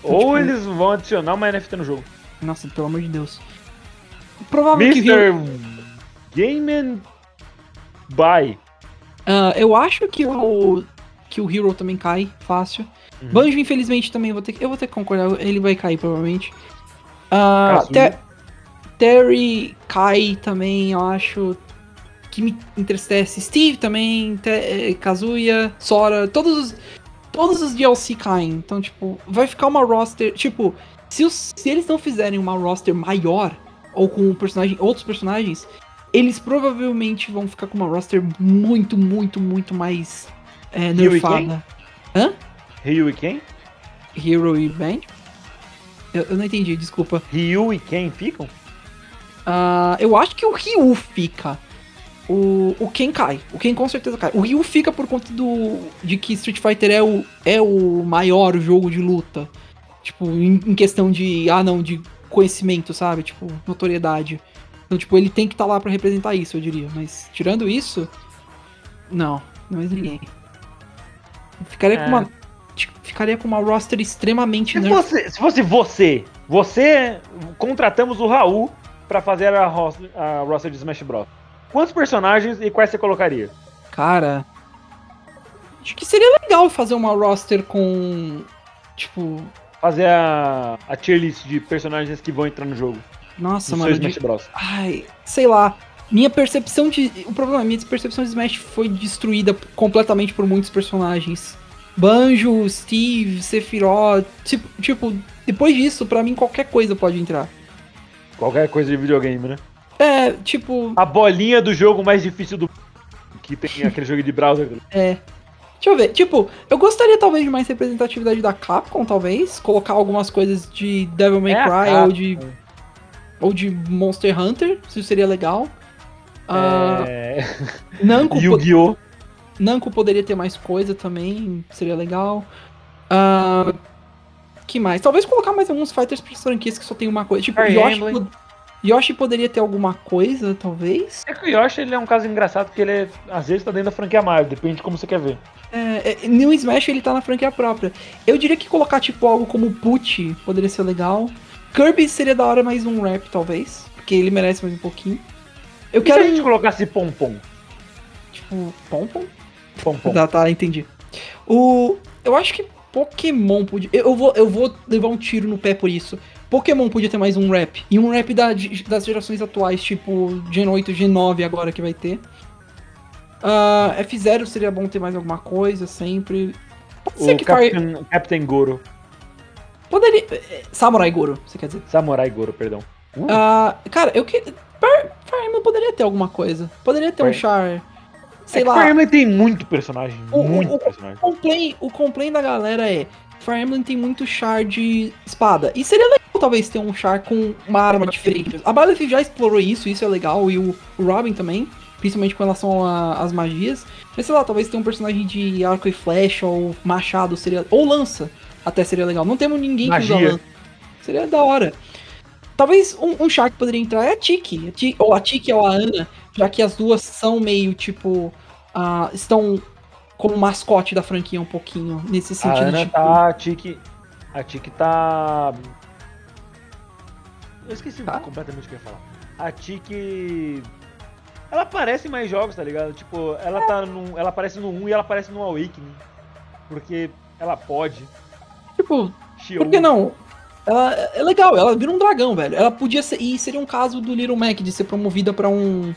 Então, Ou tipo, eles vão adicionar uma NFT no jogo. Nossa, pelo amor de Deus. O Mr. Hero- Game and Buy. Ah, eu acho que o que o Hero também cai fácil. Uhum. Banjo, infelizmente, também vou ter que, eu vou ter que concordar, ele vai cair provavelmente. Ah, Kazuya. Te- Terry cai também, eu acho que me entristece. Steve também, Te- eh, Kazuya, Sora, todos os todos os DLC caem. Então, tipo, vai ficar uma roster, tipo, se, os- se eles não fizerem uma roster maior ou com personagem, outros personagens, eles provavelmente vão ficar com uma roster muito, muito, muito mais é, nerfada. Ryu e quem? Hero e Band? Eu, eu não entendi, desculpa. Ryu e quem ficam? Ah, eu acho que o Ryu fica. O, o Ken cai. O Ken com certeza cai. O Ryu fica por conta do de que Street Fighter é o, é o maior jogo de luta. Tipo, em, em questão de. Ah, não, de conhecimento, sabe? Tipo, notoriedade. Então, tipo, ele tem que estar lá pra representar isso, eu diria. Mas, tirando isso. Não, não é ninguém. Ficaria É. com uma. tipo, Ficaria com uma roster extremamente Se fosse, se fosse você, você contratamos o Raul pra fazer a, ros- a roster de Smash Bros. Quantos personagens e quais você colocaria? Cara. Acho que seria legal fazer uma roster com. Tipo. Fazer a, a tier list de personagens que vão entrar no jogo. Nossa, No mano. seu Smash Bros. Ai, sei lá. Minha percepção de. O problema é minha percepção de Smash foi destruída completamente por muitos personagens. Banjo, Steve, Sephiroth. Tipo, tipo, depois disso, pra mim qualquer coisa pode entrar. Qualquer coisa de videogame, né? É, tipo. A bolinha do jogo mais difícil do. Que tem aquele jogo de browser. É. Deixa eu ver. Tipo, eu gostaria talvez de mais representatividade da Capcom, talvez. Colocar algumas coisas de Devil May É Cry ou de. Ou de Monster Hunter, isso seria legal. Ah, É... Namco, po- Yu-Gi-Oh! Namco poderia ter mais coisa também, seria legal. Ah, que mais? Talvez colocar mais alguns fighters para franquias que só tem uma coisa. Tipo, Fire Yoshi, Emblem. po- Yoshi poderia ter alguma coisa, talvez. É que o Yoshi ele é um caso engraçado porque ele é, às vezes tá dentro da franquia Mario, depende de como você quer ver. É, é, no Smash ele tá na franquia própria. Eu diria que colocar tipo algo como Put poderia ser legal. Kirby seria da hora mais um rap, talvez. Porque ele merece mais um pouquinho. Eu E se a quero, gente colocasse Pompom? tipo, Pompom? Pompom. Tá, tá, entendi. O, eu acho que Pokémon podia. Eu, eu vou, eu vou levar um tiro no pé por isso. Pokémon podia ter mais um rap. E um rap da- das gerações atuais, tipo Gen 8, Gen 9 agora que vai ter. Ah, F0 seria bom ter mais alguma coisa, sempre. Pode ser O que Fire... Captain, Captain Goro. Poderia. Samurai Goro, você quer dizer? Samurai Goro, perdão. Uh, Ah, cara, eu que. Fire Emblem poderia ter alguma coisa. Poderia ter um Fire- char. Sei é lá. Fire Emblem tem muito personagem. O- muito o- personagem. O complaint, o complaint da galera é Fire Emblem tem muito char de espada. E seria legal talvez ter um char com uma arma diferente. A Battlefield já explorou isso, isso é legal, e o, Robin também, principalmente com relação às magias. Mas sei lá, talvez ter um personagem de arco e flecha ou machado seria. Ou lança, até seria legal. Não temos ninguém que usa Magia. Seria da hora. Talvez um, um char que poderia entrar é a Tiki. a Ti- Ou a Tiki ou a Ana, já que as duas são meio tipo. ah, estão como mascote da franquia um pouquinho, nesse A sentido. Ana tipo, tá. A Tiki. A Tiki tá. Eu esqueci Tá. completamente o que eu ia falar. A Tiki. Ela aparece em mais jogos, tá ligado? Tipo, ela tá num. Ela aparece no 1 e ela aparece no Awakening. Porque ela pode. Tipo, She por que não? Ela é legal, ela vira um dragão, velho. Ela podia ser. E seria um caso do Little Mac de ser promovida pra um.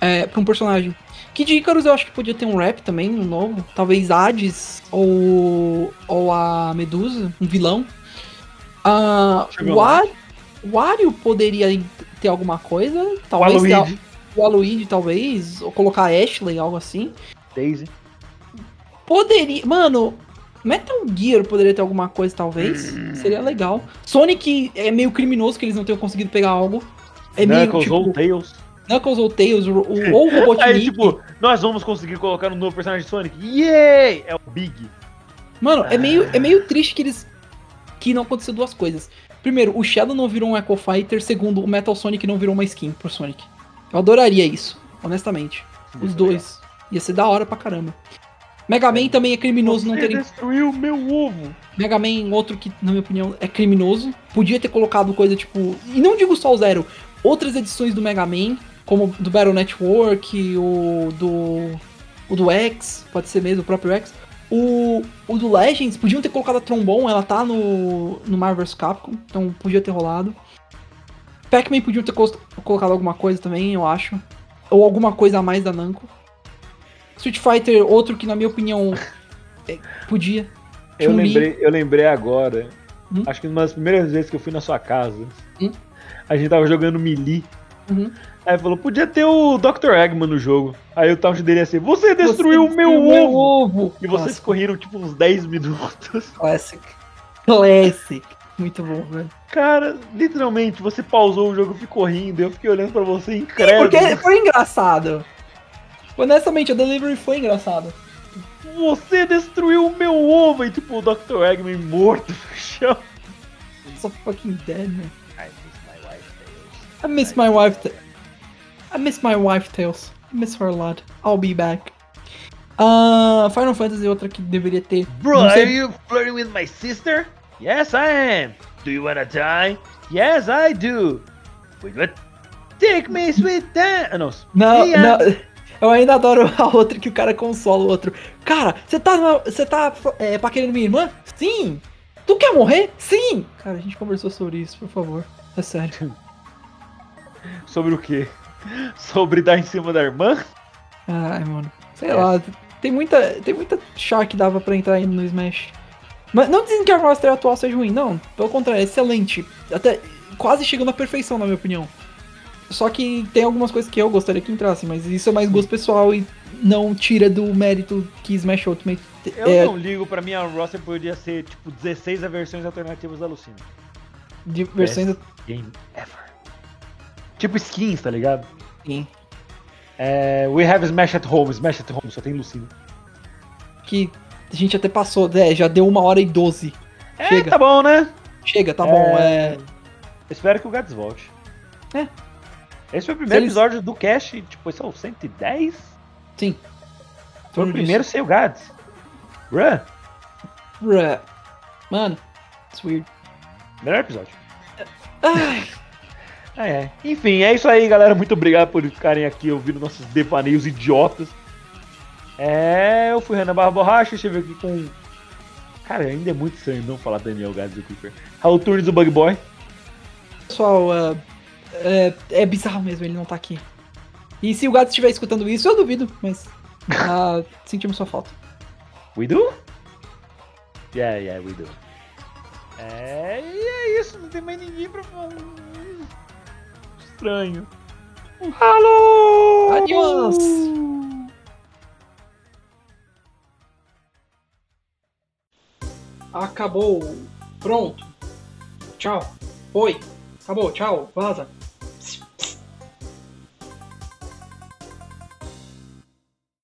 É, pra um personagem. Kid Icarus eu acho que podia ter um rap também, um novo. Talvez Hades ou. ou a Medusa, um vilão. Ah, Chegou o. Ar- o Wario poderia ter alguma coisa. O Talvez ter- Aluigi. o talvez. Ou colocar a Ashley, algo assim. Daisy. Poderia. Mano, Metal Gear poderia ter alguma coisa, talvez. Hum. Seria legal. Sonic é meio criminoso que eles não tenham conseguido pegar algo. É meio Knuckles tipo, ou Tails. Knuckles ou Tails, o, o- ou o Robotnik. Aí, tipo, nós vamos conseguir colocar um novo personagem de Sonic. Yay! É o Big. Mano, é meio, é meio triste que eles. que não aconteceu duas coisas. Primeiro, o Shadow não virou um Echo Fighter. Segundo, o Metal Sonic não virou uma skin pro Sonic. Eu adoraria isso, honestamente. Os dois. Ia ser da hora pra caramba. Mega Man também é criminoso não Você terem destruiu meu ovo. Mega Man, outro que, na minha opinião, é criminoso. Podia ter colocado coisa tipo. E não digo só o Zero, outras edições do Mega Man, como do Battle Network, o do. O do X, pode ser mesmo, o próprio X. O, o do Legends, podiam ter colocado a Trombone, ela tá no, no Marvel's Capcom, então podia ter rolado. Pac-Man podiam ter colocado alguma coisa também, eu acho. Ou alguma coisa a mais da Namco. Street Fighter, outro que, na minha opinião, é, podia. Eu lembrei, eu lembrei agora. Hum? Acho que uma das primeiras vezes que eu fui na sua casa. Hum? A gente tava jogando Melee. Uhum. Aí falou, podia ter o Dr. Eggman no jogo. Aí o taunt dele ia ser, você destruiu o Você meu destruiu ovo! ovo! E vocês Clássico. correram tipo uns 10 minutos. Classic. Classic. Muito bom, velho. Cara, literalmente, você pausou o jogo e ficou rindo. Eu fiquei olhando pra você incrédulo. Porque foi engraçado. Honestamente, a delivery foi engraçada. Você destruiu o meu ovo! E tipo, o Dr. Eggman morto no chão. So fucking dead, man. I miss my wife. Ta- I miss my wife, Tails. I miss her a lot. I'll be back. Ah, Final Fantasy é outra que deveria ter. Bro, Não sei- are you flirting with my sister? Yes, I am. Do you wanna die? Yes, I do. Wait, what? Take me, sweet Dan. Ah, não. Não, Yeah. não. Eu ainda adoro a outra que o cara consola o outro. Cara, você tá, você tá é, paquerando minha irmã? Sim. Tu quer morrer? Sim. Cara, a gente conversou sobre isso, por favor. É sério. Sobre o quê? Sobre dar em cima da irmã? Ai, mano. Sei É. lá. Tem muita, tem muita char que dava pra entrar ainda no Smash. Mas não dizem que a roster atual seja ruim, não. Pelo contrário, é excelente. Até quase chegando à perfeição, na minha opinião. Só que tem algumas coisas que eu gostaria que entrassem, mas isso é mais gosto pessoal e não tira do mérito que Smash Ultimate Eu é, não ligo, pra mim a roster podia ser tipo 16 versões alternativas da Lucina. de versões Game ever. Tipo skins, tá ligado? assim, É, we have Smash at Home, Smash at Home, só tem Lucina. que a gente até passou, é, já deu uma hora e doze. É, Chega. tá bom, né? Chega, tá bom, é. Espero que o Gads volte. É. Esse foi o primeiro eles- episódio do cast, tipo, esse é o 110? Sim. Foi o primeiro sem o Gads. Bruh, Bruh. Mano, it's weird. melhor episódio. Ai, É, é. Enfim, é isso aí, galera. Muito obrigado por ficarem aqui ouvindo nossos devaneios idiotas. É, eu fui Renan Barra Borracha, estive aqui com. Cara, ainda é muito estranho não falar Daniel Gads e o Creeper. Raul Turnes, o Bug Boy. Pessoal, ah, é, é bizarro mesmo ele não tá aqui. E se o gato estiver escutando isso, eu duvido, mas ah, sentimos sua falta. We do? Yeah, yeah, we do. É, e é isso, não tem mais ninguém pra falar. Estranho. Alô! Adiós! Acabou. Pronto. Tchau. Oi. Acabou. Tchau. Vaza.